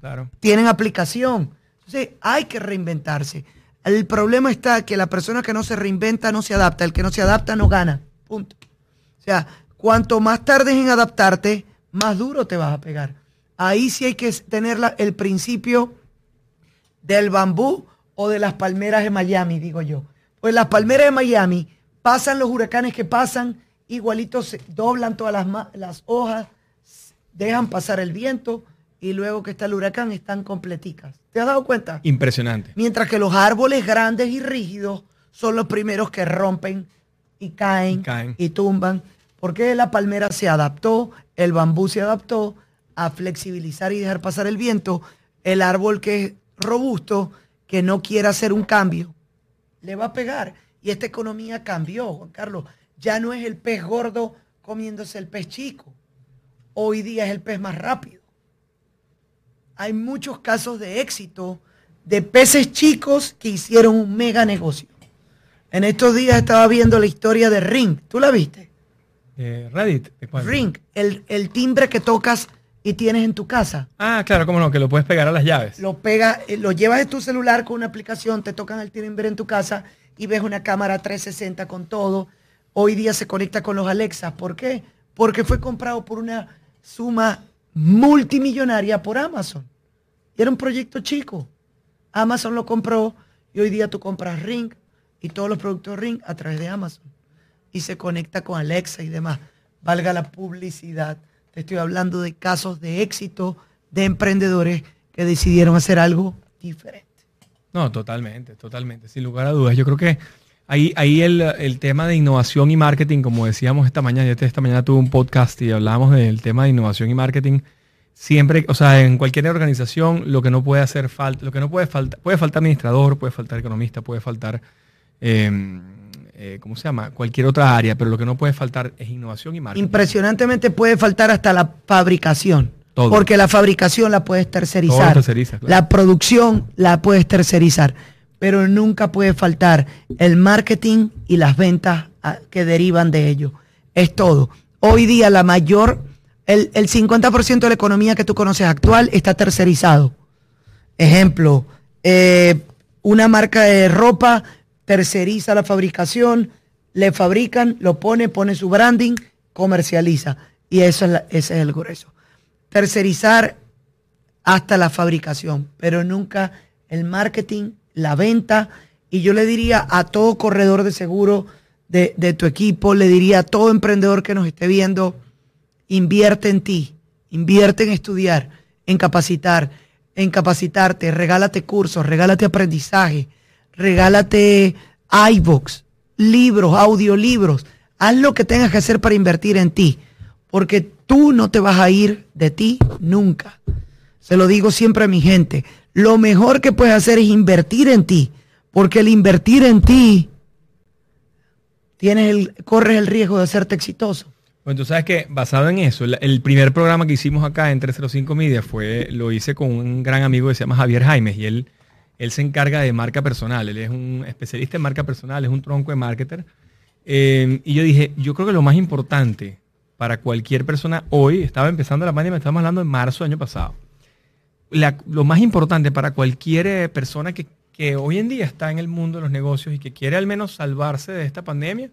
Claro. Tienen aplicación. Entonces hay que reinventarse. El problema está que la persona que no se reinventa no se adapta. El que no se adapta no gana. Punto. O sea, cuanto más tardes en adaptarte, más duro te vas a pegar. Ahí sí hay que tener la- el principio del bambú o de las palmeras de Miami, digo yo. Pues las palmeras de Miami pasan los huracanes que pasan, igualitos se doblan todas las, las hojas, dejan pasar el viento y luego que está el huracán están completicas. ¿Te has dado cuenta? Impresionante. Mientras que los árboles grandes y rígidos son los primeros que rompen y caen Y caen. y tumban. Porque la palmera se adaptó, el bambú se adaptó a flexibilizar y dejar pasar el viento. El árbol que es robusto, que no quiere hacer un cambio, le va a pegar. Y esta economía cambió, Juan Carlos. Ya no es el pez gordo comiéndose el pez chico. Hoy día es el pez más rápido. Hay muchos casos de éxito de peces chicos que hicieron un mega negocio. En estos días estaba viendo la historia de Ring. ¿Tú la viste? Eh, Reddit. Ring, el, el timbre que tocas y tienes en tu casa. Ah, claro, cómo no, que lo puedes pegar a las llaves. Lo pega, eh, lo llevas en tu celular con una aplicación, te tocan el timbre en tu casa y ves una cámara 360 con todo. Hoy día se conecta con los Alexa. ¿Por qué? Porque fue comprado por una suma multimillonaria por Amazon. Y era un proyecto chico. Amazon lo compró y hoy día tú compras Ring y todos los productos Ring a través de Amazon. Y se conecta con Alexa y demás. Valga la publicidad. Te estoy hablando de casos de éxito de emprendedores que decidieron hacer algo diferente. No, totalmente, totalmente, sin lugar a dudas. Yo creo que ahí, ahí el, el tema de innovación y marketing, como decíamos esta mañana, yo esta mañana tuve un podcast y hablábamos del tema de innovación y marketing. Siempre, o sea, en cualquier organización, lo que no puede hacer falta, lo que no puede faltar, puede faltar administrador, puede faltar economista, puede faltar, eh, eh, ¿cómo se llama? Cualquier otra área, pero lo que no puede faltar es innovación y marketing. Impresionantemente puede faltar hasta la fabricación. Todo. Porque la fabricación la puedes tercerizar. Todo terceriza, claro. La producción la puedes tercerizar. Pero nunca puede faltar el marketing y las ventas ah, que derivan de ello. Es todo. Hoy día la mayor, el, el 50% de la economía que tú conoces actual está tercerizado. Ejemplo, eh, una marca de ropa terceriza la fabricación, le fabrican, lo pone, pone su branding, comercializa. Y eso es la- ese es el grueso. Tercerizar hasta la fabricación, pero nunca el marketing, la venta. Y yo le diría a todo corredor de seguro de, de tu equipo, le diría a todo emprendedor que nos esté viendo, invierte en ti, invierte en estudiar, en capacitar, en capacitarte, regálate cursos, regálate aprendizaje, regálate iBooks, libros, audiolibros, haz lo que tengas que hacer para invertir en ti, porque tú no te vas a ir de ti nunca. Se lo digo siempre a mi gente, lo mejor que puedes hacer es invertir en ti, porque el invertir en ti tienes el, corres el riesgo de hacerte exitoso. Bueno, tú sabes que basado en eso, el, primer programa que hicimos acá en 305 Media fue, lo hice con un gran amigo que se llama Javier Jaimes y él, él se encarga de marca personal, él es un especialista en marca personal, es un tronco de marketer. Eh, y yo dije, yo creo que lo más importante para cualquier persona hoy, estaba empezando la pandemia, estamos hablando en marzo del año pasado, lo más importante para cualquier eh, persona que, que hoy en día está en el mundo de los negocios y que quiere al menos salvarse de esta pandemia,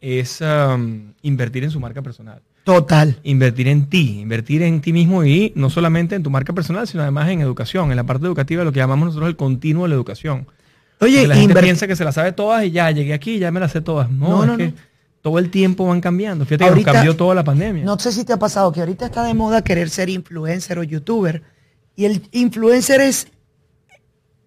es um, invertir en su marca personal. Total. Invertir en ti, invertir en ti mismo y no solamente en tu marca personal, sino además en educación, en la parte educativa, lo que llamamos nosotros el continuo de la educación. Oye, la gente piensa que se la sabe todas y ya llegué aquí ya me las sé todas. No, no, es que todo el tiempo van cambiando. Fíjate que cambió toda la pandemia. No sé si te ha pasado que ahorita está de moda querer ser influencer o youtuber y el influencer es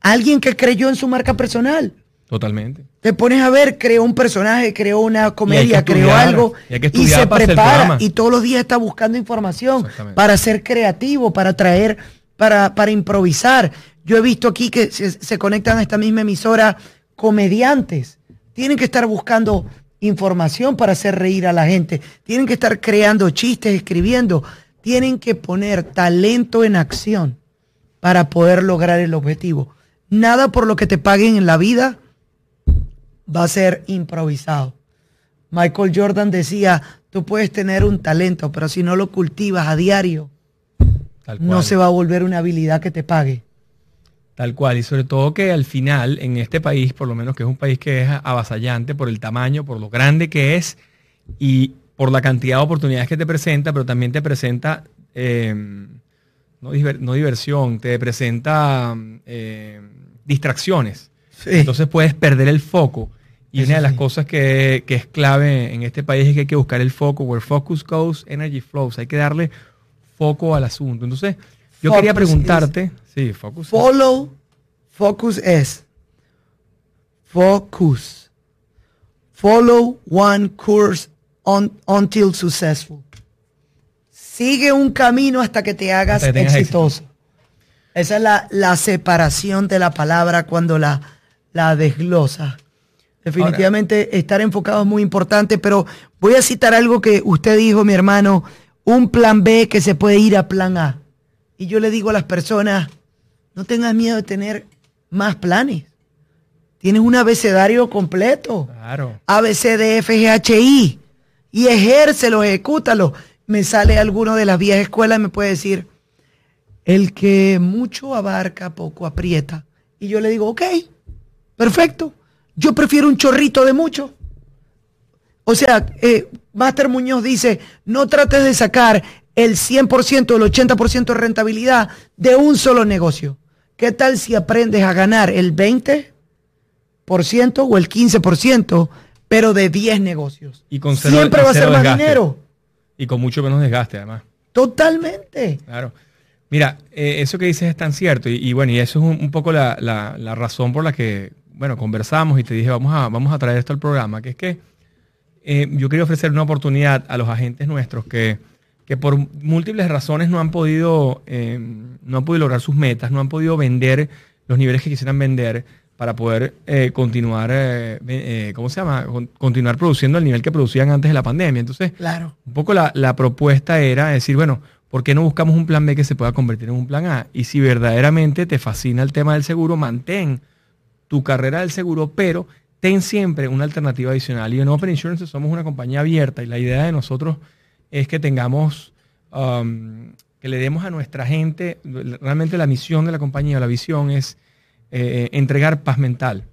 alguien que creyó en su marca personal. Totalmente. Te pones a ver, creó un personaje, creó una comedia, creó algo y, se prepara y todos los días está buscando información para ser creativo, para traer, para, para improvisar. Yo he visto aquí que se, conectan a esta misma emisora comediantes. Tienen que estar buscando información para hacer reír a la gente. Tienen que estar creando chistes, escribiendo. Tienen que poner talento en acción para poder lograr el objetivo. Nada por lo que te paguen en la vida va a ser improvisado. Michael Jordan decía, tú puedes tener un talento, pero si no lo cultivas a diario, no se va a volver una habilidad que te pague. Tal cual, y sobre todo que al final, en este país, por lo menos que es un país que es avasallante por el tamaño, por lo grande que es y por la cantidad de oportunidades que te presenta, pero también te presenta, em, no, diversión, te presenta em, distracciones. Entonces puedes perder el foco y una de las cosas que, es clave en este país es que hay que buscar el foco. Where focus goes, energy flows. Hay que darle foco al asunto. Entonces, yo quería preguntarte. sí, focus. Follow, focus es. Focus. Follow one course until successful. Sigue un camino hasta que te hagas exitoso. Esa es la, la, separación de la palabra cuando la, la desglosa. Definitivamente estar enfocado es muy importante, pero voy a citar algo que usted dijo, mi hermano, un plan B que se puede ir a plan A. Y yo le digo a las personas, no tengas miedo de tener más planes. Tienes un abecedario completo. Claro. A, B, C, D, F, G, H, I. Y ejércelo, ejecútalo. Me sale alguno de las viejas escuelas y me puede decir, el que mucho abarca, poco aprieta. Y yo le digo, ok, perfecto. Yo prefiero un chorrito de mucho. O sea, eh, Master Muñoz dice, no trates de sacar el 100% o el 80% de rentabilidad de un solo negocio. ¿Qué tal si aprendes a ganar el 20% o el 15%, pero de 10 negocios? Y con Siempre va a ser más dinero. Y con mucho menos desgaste, además. Totalmente. Claro. Mira, eh, eso que dices es tan cierto. Y, bueno, y eso es un, poco la, la razón por la que bueno, conversamos y te dije, vamos a, vamos a traer esto al programa, que es que eh, yo quería ofrecer una oportunidad a los agentes nuestros que, que por múltiples razones no han podido, eh, no han podido lograr sus metas, no han podido vender los niveles que quisieran vender para poder eh, continuar, ¿cómo se llama? continuar produciendo el nivel que producían antes de la pandemia. Entonces, claro. un poco la, la propuesta era decir, bueno, ¿por qué no buscamos un plan B que se pueda convertir en un plan A? Y si verdaderamente te fascina el tema del seguro, mantén tu carrera del seguro, pero ten siempre una alternativa adicional. Y en Open Insurance somos una compañía abierta y la idea de nosotros es que tengamos, um, que le demos a nuestra gente, realmente la misión de la compañía, la visión es eh, entregar paz mental.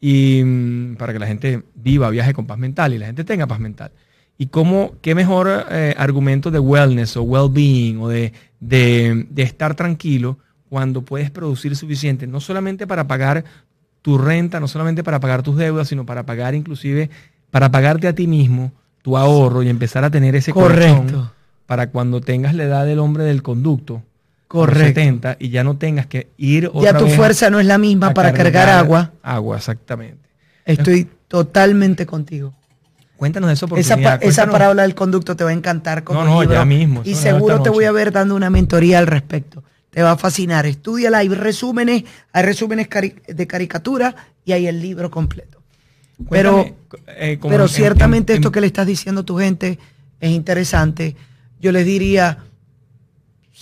Y mm, para que la gente viva, viaje con paz mental y la gente tenga paz mental. Y cómo, qué mejor eh, argumento de wellness o well-being o de, de, de estar tranquilo cuando puedes producir suficiente, no solamente para pagar tu renta, no solamente para pagar tus deudas, sino para pagar inclusive para pagarte a ti mismo tu ahorro y empezar a tener ese Correcto. para cuando tengas la edad del hombre del conducto, Correcto. 70, y ya no tengas que ir Ya tu fuerza no es la misma para cargar agua. Agua, exactamente. Estoy totalmente contigo. Cuéntanos de eso esa, esa parábola del conducto te va a encantar como no, no, ya mismo. Y seguro te voy a ver dando una mentoría al respecto. Te va a fascinar. Estudiala, hay resúmenes, hay resúmenes de caricatura y hay el libro completo. pero, eh, pero ciertamente esto que le estás diciendo a tu gente es interesante. Yo les diría,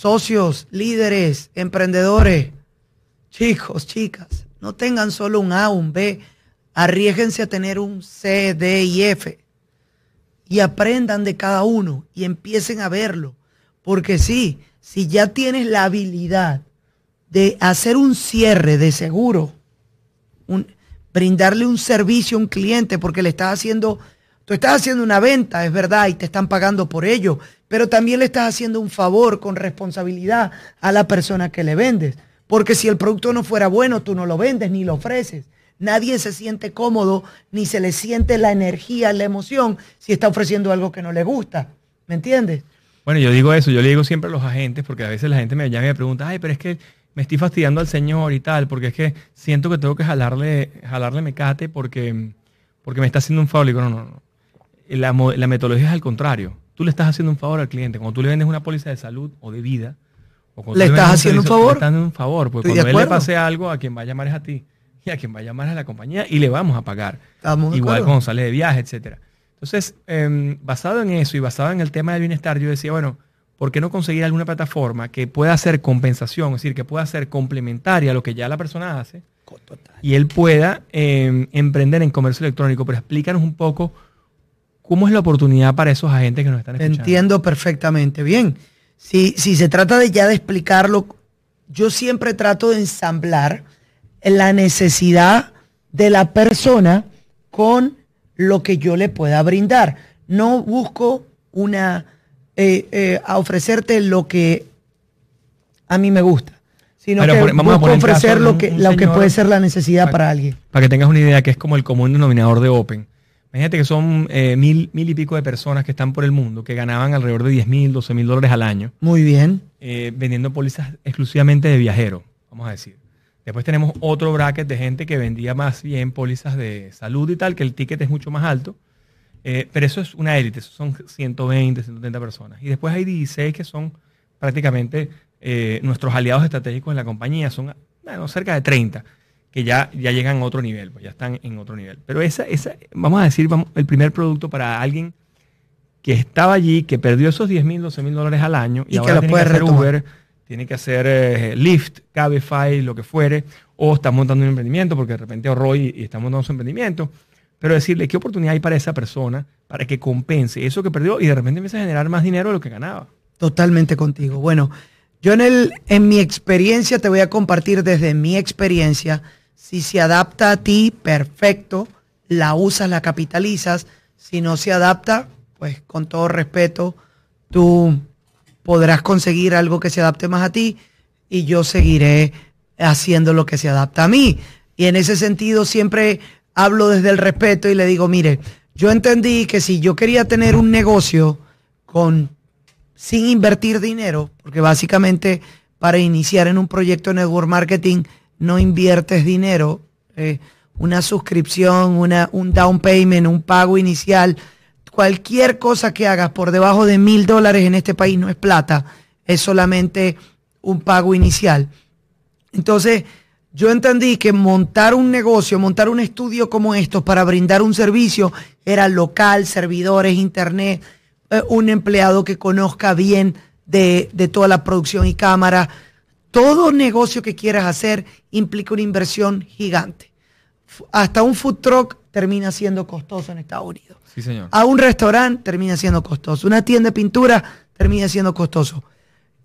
socios, líderes, emprendedores, chicos, chicas, no tengan solo un A, un B, arriesguense a tener un C, D y F y aprendan de cada uno y empiecen a verlo. Porque sí, si ya tienes la habilidad de hacer un cierre de seguro, brindarle un servicio a un cliente porque le estás haciendo, tú estás haciendo una venta, es verdad, y te están pagando por ello, pero también le estás haciendo un favor con responsabilidad a la persona que le vendes. Porque si el producto no fuera bueno, tú no lo vendes ni lo ofreces. Nadie se siente cómodo ni se le siente la energía, la emoción si está ofreciendo algo que no le gusta. ¿Me entiendes? Bueno, yo digo eso, yo le digo siempre a los agentes, porque a veces la gente me llama y me pregunta, ay, pero es que me estoy fastidiando al señor y tal, porque es que siento que tengo que jalarle, jalarle mecate porque, porque me está haciendo un favor. Le digo, no, no, no. La, la metodología es al contrario. Tú le estás haciendo un favor al cliente. Cuando tú le vendes una póliza de salud o de vida, o ¿Le estás haciendo un favor? Le estás un favor, porque cuando él le pase algo, a quien va a llamar es a ti y a quien va a llamar es a la compañía y le vamos a pagar. Igual cuando sale de viaje, etcétera. Entonces, em, basado en eso y basado en el tema del bienestar, yo decía, bueno, ¿por qué no conseguir alguna plataforma que pueda hacer compensación, es decir, que pueda ser complementaria a lo que ya la persona hace y él pueda em, emprender en comercio electrónico? Pero explícanos un poco cómo es la oportunidad para esos agentes que nos están escuchando. Entiendo perfectamente. Bien, si, si se trata de ya de explicarlo, yo siempre trato de ensamblar la necesidad de la persona con lo que yo le pueda brindar. No busco una eh, eh, a ofrecerte lo que a mí me gusta, sino que busco ofrecer lo que, lo que puede ser la necesidad para, alguien. Para que tengas una idea que es como el común denominador de Open. Imagínate que son eh, mil, mil y pico de personas que están por el mundo, que ganaban alrededor de 10 mil, 12 mil dólares al año. Muy bien. vendiendo pólizas exclusivamente de viajero, vamos a decir. Después tenemos otro bracket de gente que vendía más bien pólizas de salud y tal, que el ticket es mucho más alto. Eh, pero eso es una élite, son 120, 130 personas. Y después hay 16 que son prácticamente eh, nuestros aliados estratégicos en la compañía, son bueno, cerca de 30, que ya, ya llegan a otro nivel, pues ya están en otro nivel. Pero esa, esa vamos a decir, vamos, el primer producto para alguien que estaba allí, que perdió esos 10 mil, 12 mil dólares al año y, ahora que tiene que hacer Uber, tiene que hacer eh, Lyft, Cabify, lo que fuere, o está montando un emprendimiento porque de repente ahorró y, y está montando su emprendimiento pero decirle qué oportunidad hay para esa persona para que compense eso que perdió y de repente empieza a generar más dinero de lo que ganaba. Totalmente contigo. Bueno, yo en, el, en mi experiencia te voy a compartir desde mi experiencia. Si se adapta a ti, perfecto, la usas, la capitalizas. Si no se adapta, pues con todo respeto, tú podrás conseguir algo que se adapte más a ti y yo seguiré haciendo lo que se adapta a mí. Y en ese sentido siempre hablo desde el respeto y le digo, mire, yo entendí que si yo quería tener un negocio con sin invertir dinero, porque básicamente para iniciar en un proyecto de network marketing no inviertes dinero, eh, una suscripción, una, un down payment, un pago inicial, cualquier cosa que hagas por debajo de mil dólares en este país no es plata, es solamente un pago inicial. Entonces, yo entendí que montar un negocio, montar un estudio como estos para brindar un servicio era local, servidores, internet, eh, un empleado que conozca bien de, toda la producción y cámara. Todo negocio que quieras hacer implica una inversión gigante. Hasta un food truck termina siendo costoso en Estados Unidos. Sí, señor. A un restaurante termina siendo costoso. Una tienda de pintura termina siendo costoso.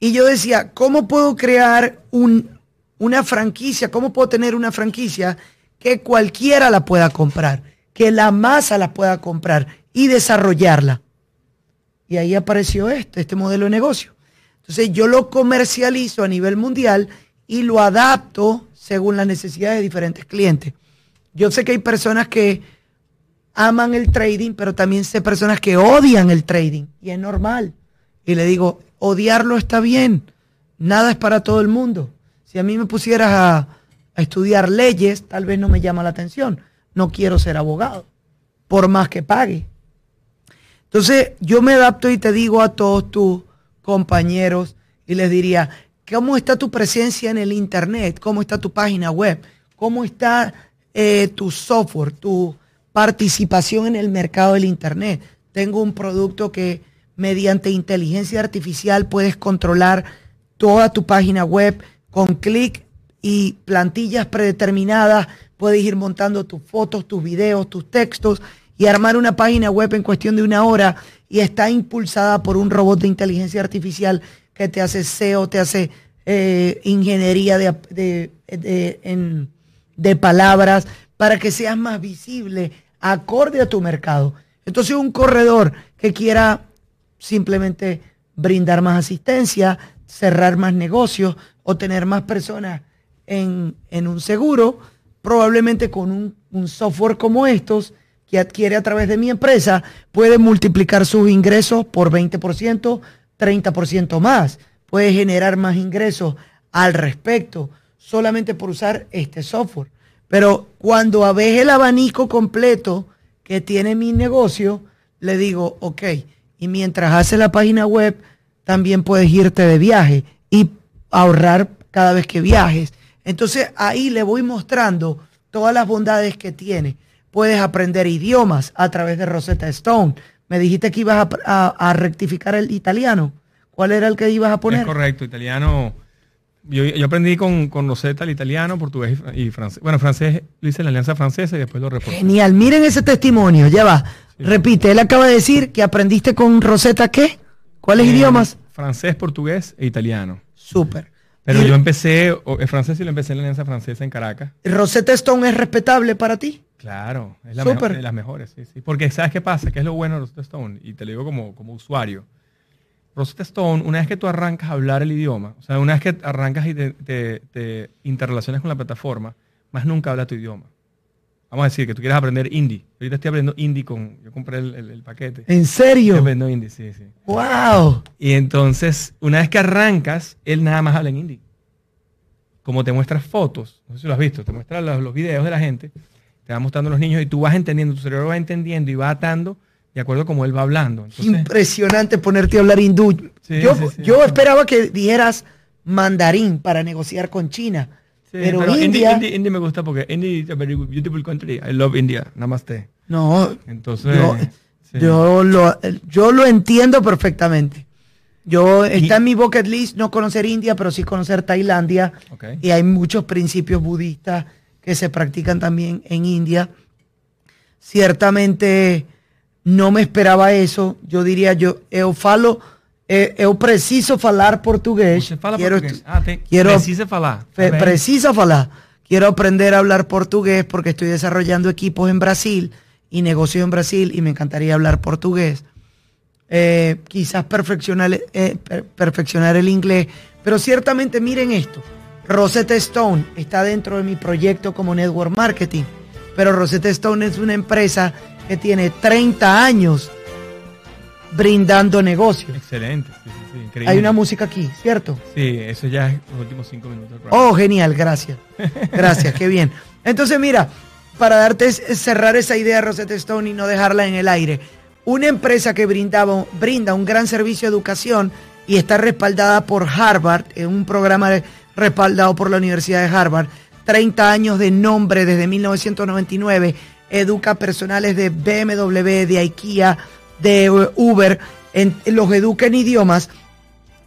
Y yo decía, ¿cómo puedo crear un, una franquicia, ¿cómo puedo tener una franquicia que cualquiera la pueda comprar, que la masa la pueda comprar y desarrollarla? Y ahí apareció este, este modelo de negocio. Entonces yo lo comercializo a nivel mundial y lo adapto según las necesidades de diferentes clientes. Yo sé que hay personas que aman el trading, pero también sé personas que odian el trading y es normal. Y le digo, odiarlo está bien, nada es para todo el mundo. Si a mí me pusieras a, estudiar leyes, tal vez no me llama la atención. No quiero ser abogado, por más que pague. Entonces yo me adapto y te digo a todos tus compañeros y les diría, ¿cómo está tu presencia en el Internet? ¿Cómo está tu página web? ¿Cómo está eh, tu software, tu participación en el mercado del Internet? Tengo un producto que mediante inteligencia artificial puedes controlar toda tu página web con clic y plantillas predeterminadas. Puedes ir montando tus fotos, tus videos, tus textos y armar una página web en cuestión de una hora y está impulsada por un robot de inteligencia artificial que te hace SEO, te hace eh, ingeniería de, de, palabras para que seas más visible acorde a tu mercado. Entonces un corredor que quiera simplemente brindar más asistencia, cerrar más negocios o tener más personas en, un seguro, probablemente con un software como estos, que adquiere a través de mi empresa puede multiplicar sus ingresos por 20%, 30% más. Puede generar más ingresos al respecto solamente por usar este software. Pero cuando ves el abanico completo que tiene mi negocio, le digo, ok, y mientras hace la página web, también puedes irte de viaje y ahorrar cada vez que viajes. Entonces ahí le voy mostrando todas las bondades que tiene puedes aprender idiomas a través de Rosetta Stone. Me dijiste que ibas a, rectificar el italiano. ¿Cuál era el que ibas a poner? Es correcto, italiano. Yo, aprendí con, con, Rosetta el italiano, portugués y, francés. Bueno, francés lo hice en la Alianza Francesa y después lo reporté. Genial, miren ese testimonio, ya va. Repite, él acaba de decir que aprendiste con Rosetta qué? ¿Cuáles eh, idiomas? Francés, portugués e italiano. Súper. Pero yo empecé, el francés y lo empecé en la Alianza Francesa en Caracas. ¿Rosetta Stone es respetable para ti? Claro, es la mejor, de las mejores, sí, sí. Porque ¿sabes qué pasa? ¿Qué es lo bueno de Rosetta Stone? Y te lo digo como, como usuario. Rosetta Stone, una vez que tú arrancas a hablar el idioma, o sea, una vez que arrancas y te, interrelacionas con la plataforma, más nunca habla tu idioma. Vamos a decir que tú quieres aprender hindi. Ahorita estoy aprendiendo hindi con. Yo compré el, paquete. ¿En serio? Estoy aprendiendo hindi, sí, sí. ¡Wow! Y entonces, una vez que arrancas, él nada más habla en hindi. Como te muestras fotos, no sé si lo has visto, te muestra los, los videos de la gente te va mostrando a los niños y tú vas entendiendo, tu cerebro va entendiendo y va atando de acuerdo como él va hablando. Impresionante ponerte a hablar hindú. yo, esperaba que dijeras mandarín para negociar con China. Pero, India, India, me gusta porque India is a very beautiful country. I love India. Namaste. No. Entonces. Yo, lo, yo lo entiendo perfectamente. Yo está en mi bucket list no conocer India, pero sí conocer Tailandia. Y hay muchos principios budistas que se practican también en India. Ciertamente no me esperaba eso. Yo diría, yo, eu falo, eh, eu preciso falar portugués. quiero, portugués. Ah, quiero, precisa falar. precisa falar. Quiero aprender a hablar portugués porque estoy desarrollando equipos en Brasil y negocios en Brasil y me encantaría hablar portugués. Eh, quizás perfeccionar, eh, perfeccionar el inglés, pero ciertamente miren esto. Rosetta Stone está dentro de mi proyecto como Network Marketing, pero Rosetta Stone es una empresa que tiene 30 años brindando negocios. Excelente. Hay una música aquí, ¿cierto? Sí, eso ya es los últimos cinco minutos. Oh, genial, gracias. Gracias, qué bien. Entonces, mira, para darte cerrar esa idea de Rosetta Stone y no dejarla en el aire, una empresa que brindaba, brinda un gran servicio de educación y está respaldada por Harvard en un programa de respaldado por la Universidad de Harvard. 30 años de nombre desde 1999. Educa personales de BMW, de IKEA, de Uber. En, los educa en idiomas.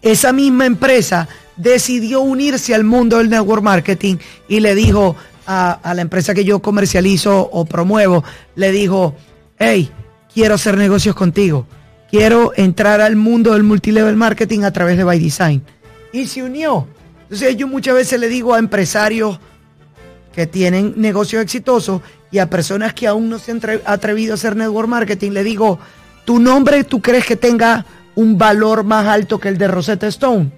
Esa misma empresa decidió unirse al mundo del network marketing y le dijo a, a, la empresa que yo comercializo o promuevo, le dijo, hey, quiero hacer negocios contigo, quiero entrar al mundo del multilevel marketing a través de By Design. Y se unió. Entonces yo muchas veces le digo a empresarios que tienen negocios exitosos y a personas que aún no se han atrevido a hacer network marketing, le digo, ¿tu nombre tú crees que tenga un valor más alto que el de Rosetta Stone?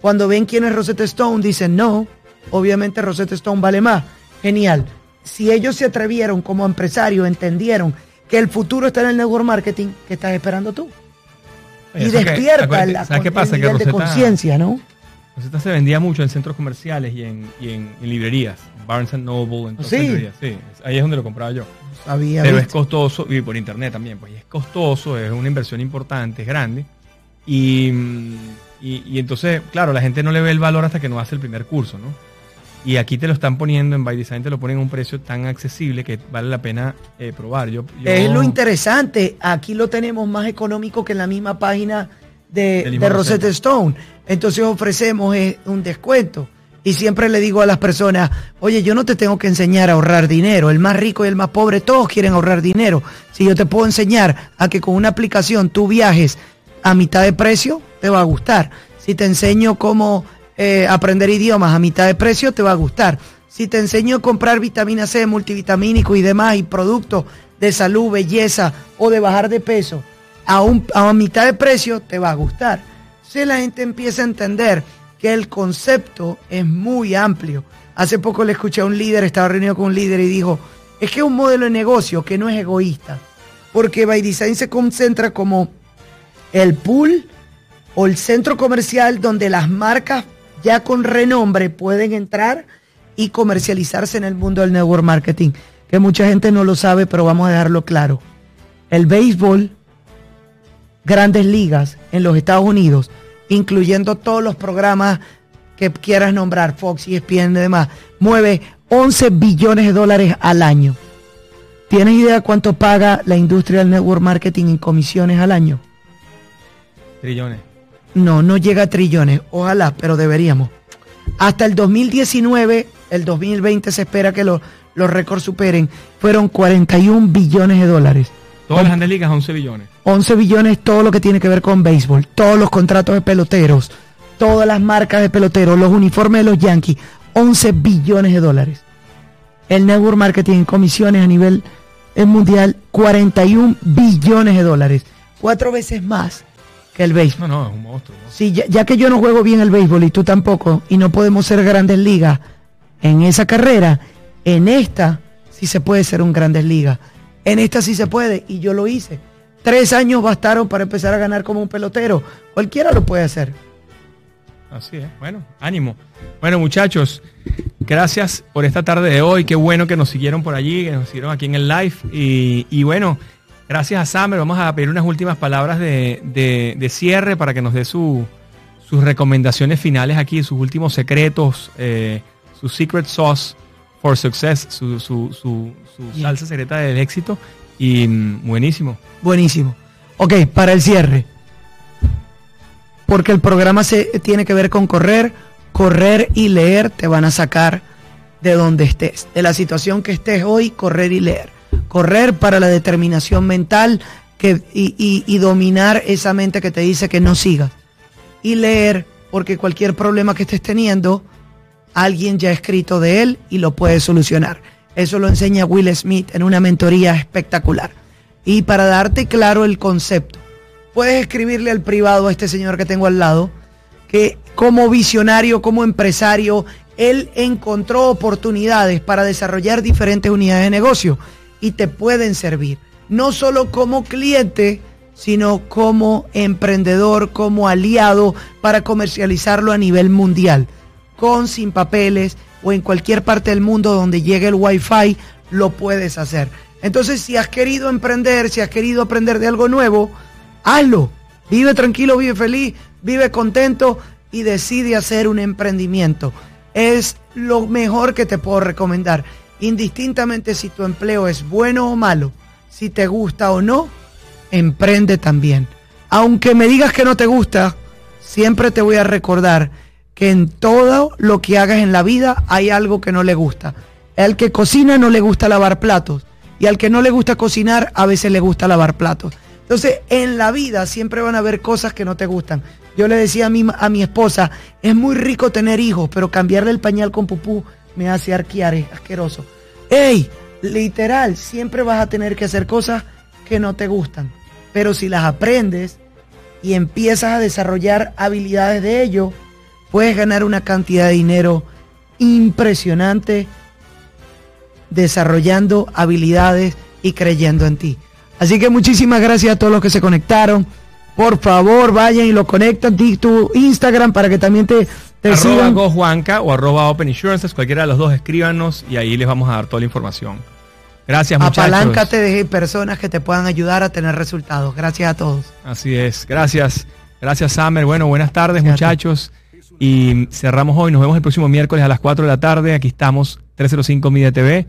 Cuando ven quién es Rosetta Stone, dicen, no, obviamente Rosetta Stone vale más. Genial. si ellos se atrevieron como empresarios, entendieron que el futuro está en el network marketing, ¿qué estás esperando tú? y despierta la, ¿sabes qué pasa? nivel que de conciencia, ¿no? Rosetta se vendía mucho en centros comerciales y en, y en, librerías. Barnes Noble, en sí. sí. Ahí es donde lo compraba yo. Pero es costoso, y por internet también, pues es costoso, es una inversión importante, es grande. Y, y, entonces, claro, la gente no le ve el valor hasta que no hace el primer curso, ¿no? Y aquí te lo están poniendo en By Design, te lo ponen a un precio tan accesible que vale la pena eh, probar. Yo, Es lo interesante, aquí lo tenemos más económico que en la misma página de, de Rosetta Stone. Entonces ofrecemos eh, un descuento. Y siempre le digo a las personas, oye, yo no te tengo que enseñar a ahorrar dinero. El más rico y el más pobre, todos quieren ahorrar dinero. Si yo te puedo enseñar a que con una aplicación tú viajes a mitad de precio, te va a gustar. Si te enseño cómo eh, aprender idiomas a mitad de precio, te va a gustar. Si te enseño a comprar vitamina C, multivitamínico y demás, y productos de salud, belleza o de bajar de peso a, un, a mitad de precio, te va a gustar. Si la gente empieza a entender que el concepto es muy amplio. Hace poco le escuché a un líder, estaba reunido con un líder y dijo, es que es un modelo de negocio que no es egoísta, porque By Design se concentra como el pool o el centro comercial donde las marcas ya con renombre pueden entrar y comercializarse en el mundo del network marketing, que mucha gente no lo sabe, pero vamos a dejarlo claro. El béisbol, grandes ligas en los Estados Unidos, incluyendo todos los programas que quieras nombrar, Fox, y ESPN y demás, mueve 11 billones de dólares al año. ¿Tienes idea cuánto paga la industria del network marketing en comisiones al año? Trillones. No, no llega a trillones, ojalá, pero deberíamos. Hasta el 2019, el 2020 se espera que los récords superen, fueron 41 billones de dólares. Todas las grandes ligas, 11 billones. 11 billones todo lo que tiene que ver con béisbol, todos los contratos de peloteros, todas las marcas de peloteros, los uniformes de los Yankees, 11 billones de dólares. El network marketing en comisiones a nivel mundial, 41 billones de dólares. Cuatro veces más que el béisbol. No, no, es un monstruo. Sí, ya, que yo no juego bien el béisbol y tú tampoco, y no podemos ser grandes ligas en esa carrera, en esta sí se puede ser un grandes ligas. En esta sí se puede, y yo lo hice. Tres años bastaron para empezar a ganar como un pelotero. Cualquiera lo puede hacer. Así es. Bueno, ánimo. Bueno, muchachos, gracias por esta tarde de hoy. Qué bueno que nos siguieron por allí, que nos siguieron aquí en el live. Y, bueno, Gracias a Samer. Vamos a pedir unas últimas palabras de, cierre para que nos dé sus recomendaciones finales aquí, sus últimos secretos, eh, su secret sauce for success, su, su, salsa secreta del éxito. Y mm, buenísimo. Buenísimo. Ok, para el cierre. Porque el programa se tiene que ver con correr. Correr y leer te van a sacar de donde estés. De la situación que estés hoy, correr y leer correr para la determinación mental que, y, dominar esa mente que te dice que no sigas. Y leer, porque cualquier problema que estés teniendo, alguien ya ha escrito de él y lo puede solucionar. Eso lo enseña Will Smith en una mentoría espectacular. Y para darte claro el concepto, puedes escribirle al privado a este señor que tengo al lado, que como visionario, como empresario, él encontró oportunidades para desarrollar diferentes unidades de negocio y te pueden servir. No solo como cliente, sino como emprendedor, como aliado para comercializarlo a nivel mundial. Con, sin papeles o en cualquier parte del mundo donde llegue el wifi, lo puedes hacer. Entonces, si has querido emprender, si has querido aprender de algo nuevo, hazlo. Vive tranquilo, vive feliz, vive contento y decide hacer un emprendimiento. Es lo mejor que te puedo recomendar indistintamente si tu empleo es bueno o malo, si te gusta o no, emprende también. Aunque me digas que no te gusta, siempre te voy a recordar que en todo lo que hagas en la vida hay algo que no le gusta. Al que cocina no le gusta lavar platos y al que no le gusta cocinar a veces le gusta lavar platos. Entonces, en la vida siempre van a haber cosas que no te gustan. Yo le decía a mi, a mi esposa, es muy rico tener hijos, pero cambiarle el pañal con pupú me hace arquear, es asqueroso. ¡Ey! Literal, siempre vas a tener que hacer cosas que no te gustan. Pero si las aprendes y empiezas a desarrollar habilidades de ello, puedes ganar una cantidad de dinero impresionante desarrollando habilidades y creyendo en ti. Así que muchísimas gracias a todos los que se conectaron. Por favor, vayan y lo conectan tu Instagram para que también te, te arroba GoJuanca o arroba Open Insurances, cualquiera de los dos escríbanos y ahí les vamos a dar toda la información. Gracias, muchachos. Apaláncate de personas que te puedan ayudar a tener resultados. Gracias a todos. Así es. Gracias. Gracias, Samer. Bueno, buenas tardes, muchachos. Y cerramos hoy. Nos vemos el próximo miércoles a las 4 de la tarde. Aquí estamos, 305 Media TV.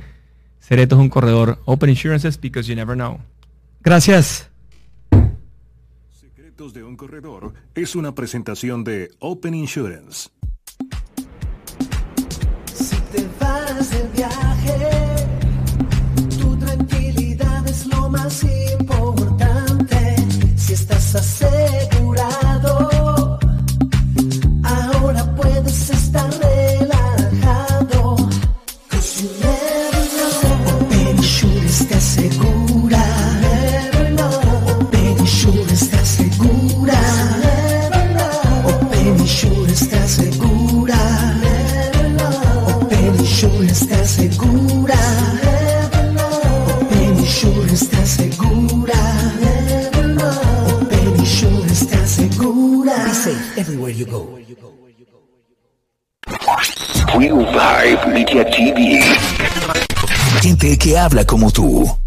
Cereto es un corredor. Open Insurances because you never know. Gracias. Secretos de un corredor es una presentación de Open Insurance. Everywhere you go. Real Vibe Media TV. Gente que habla como tú.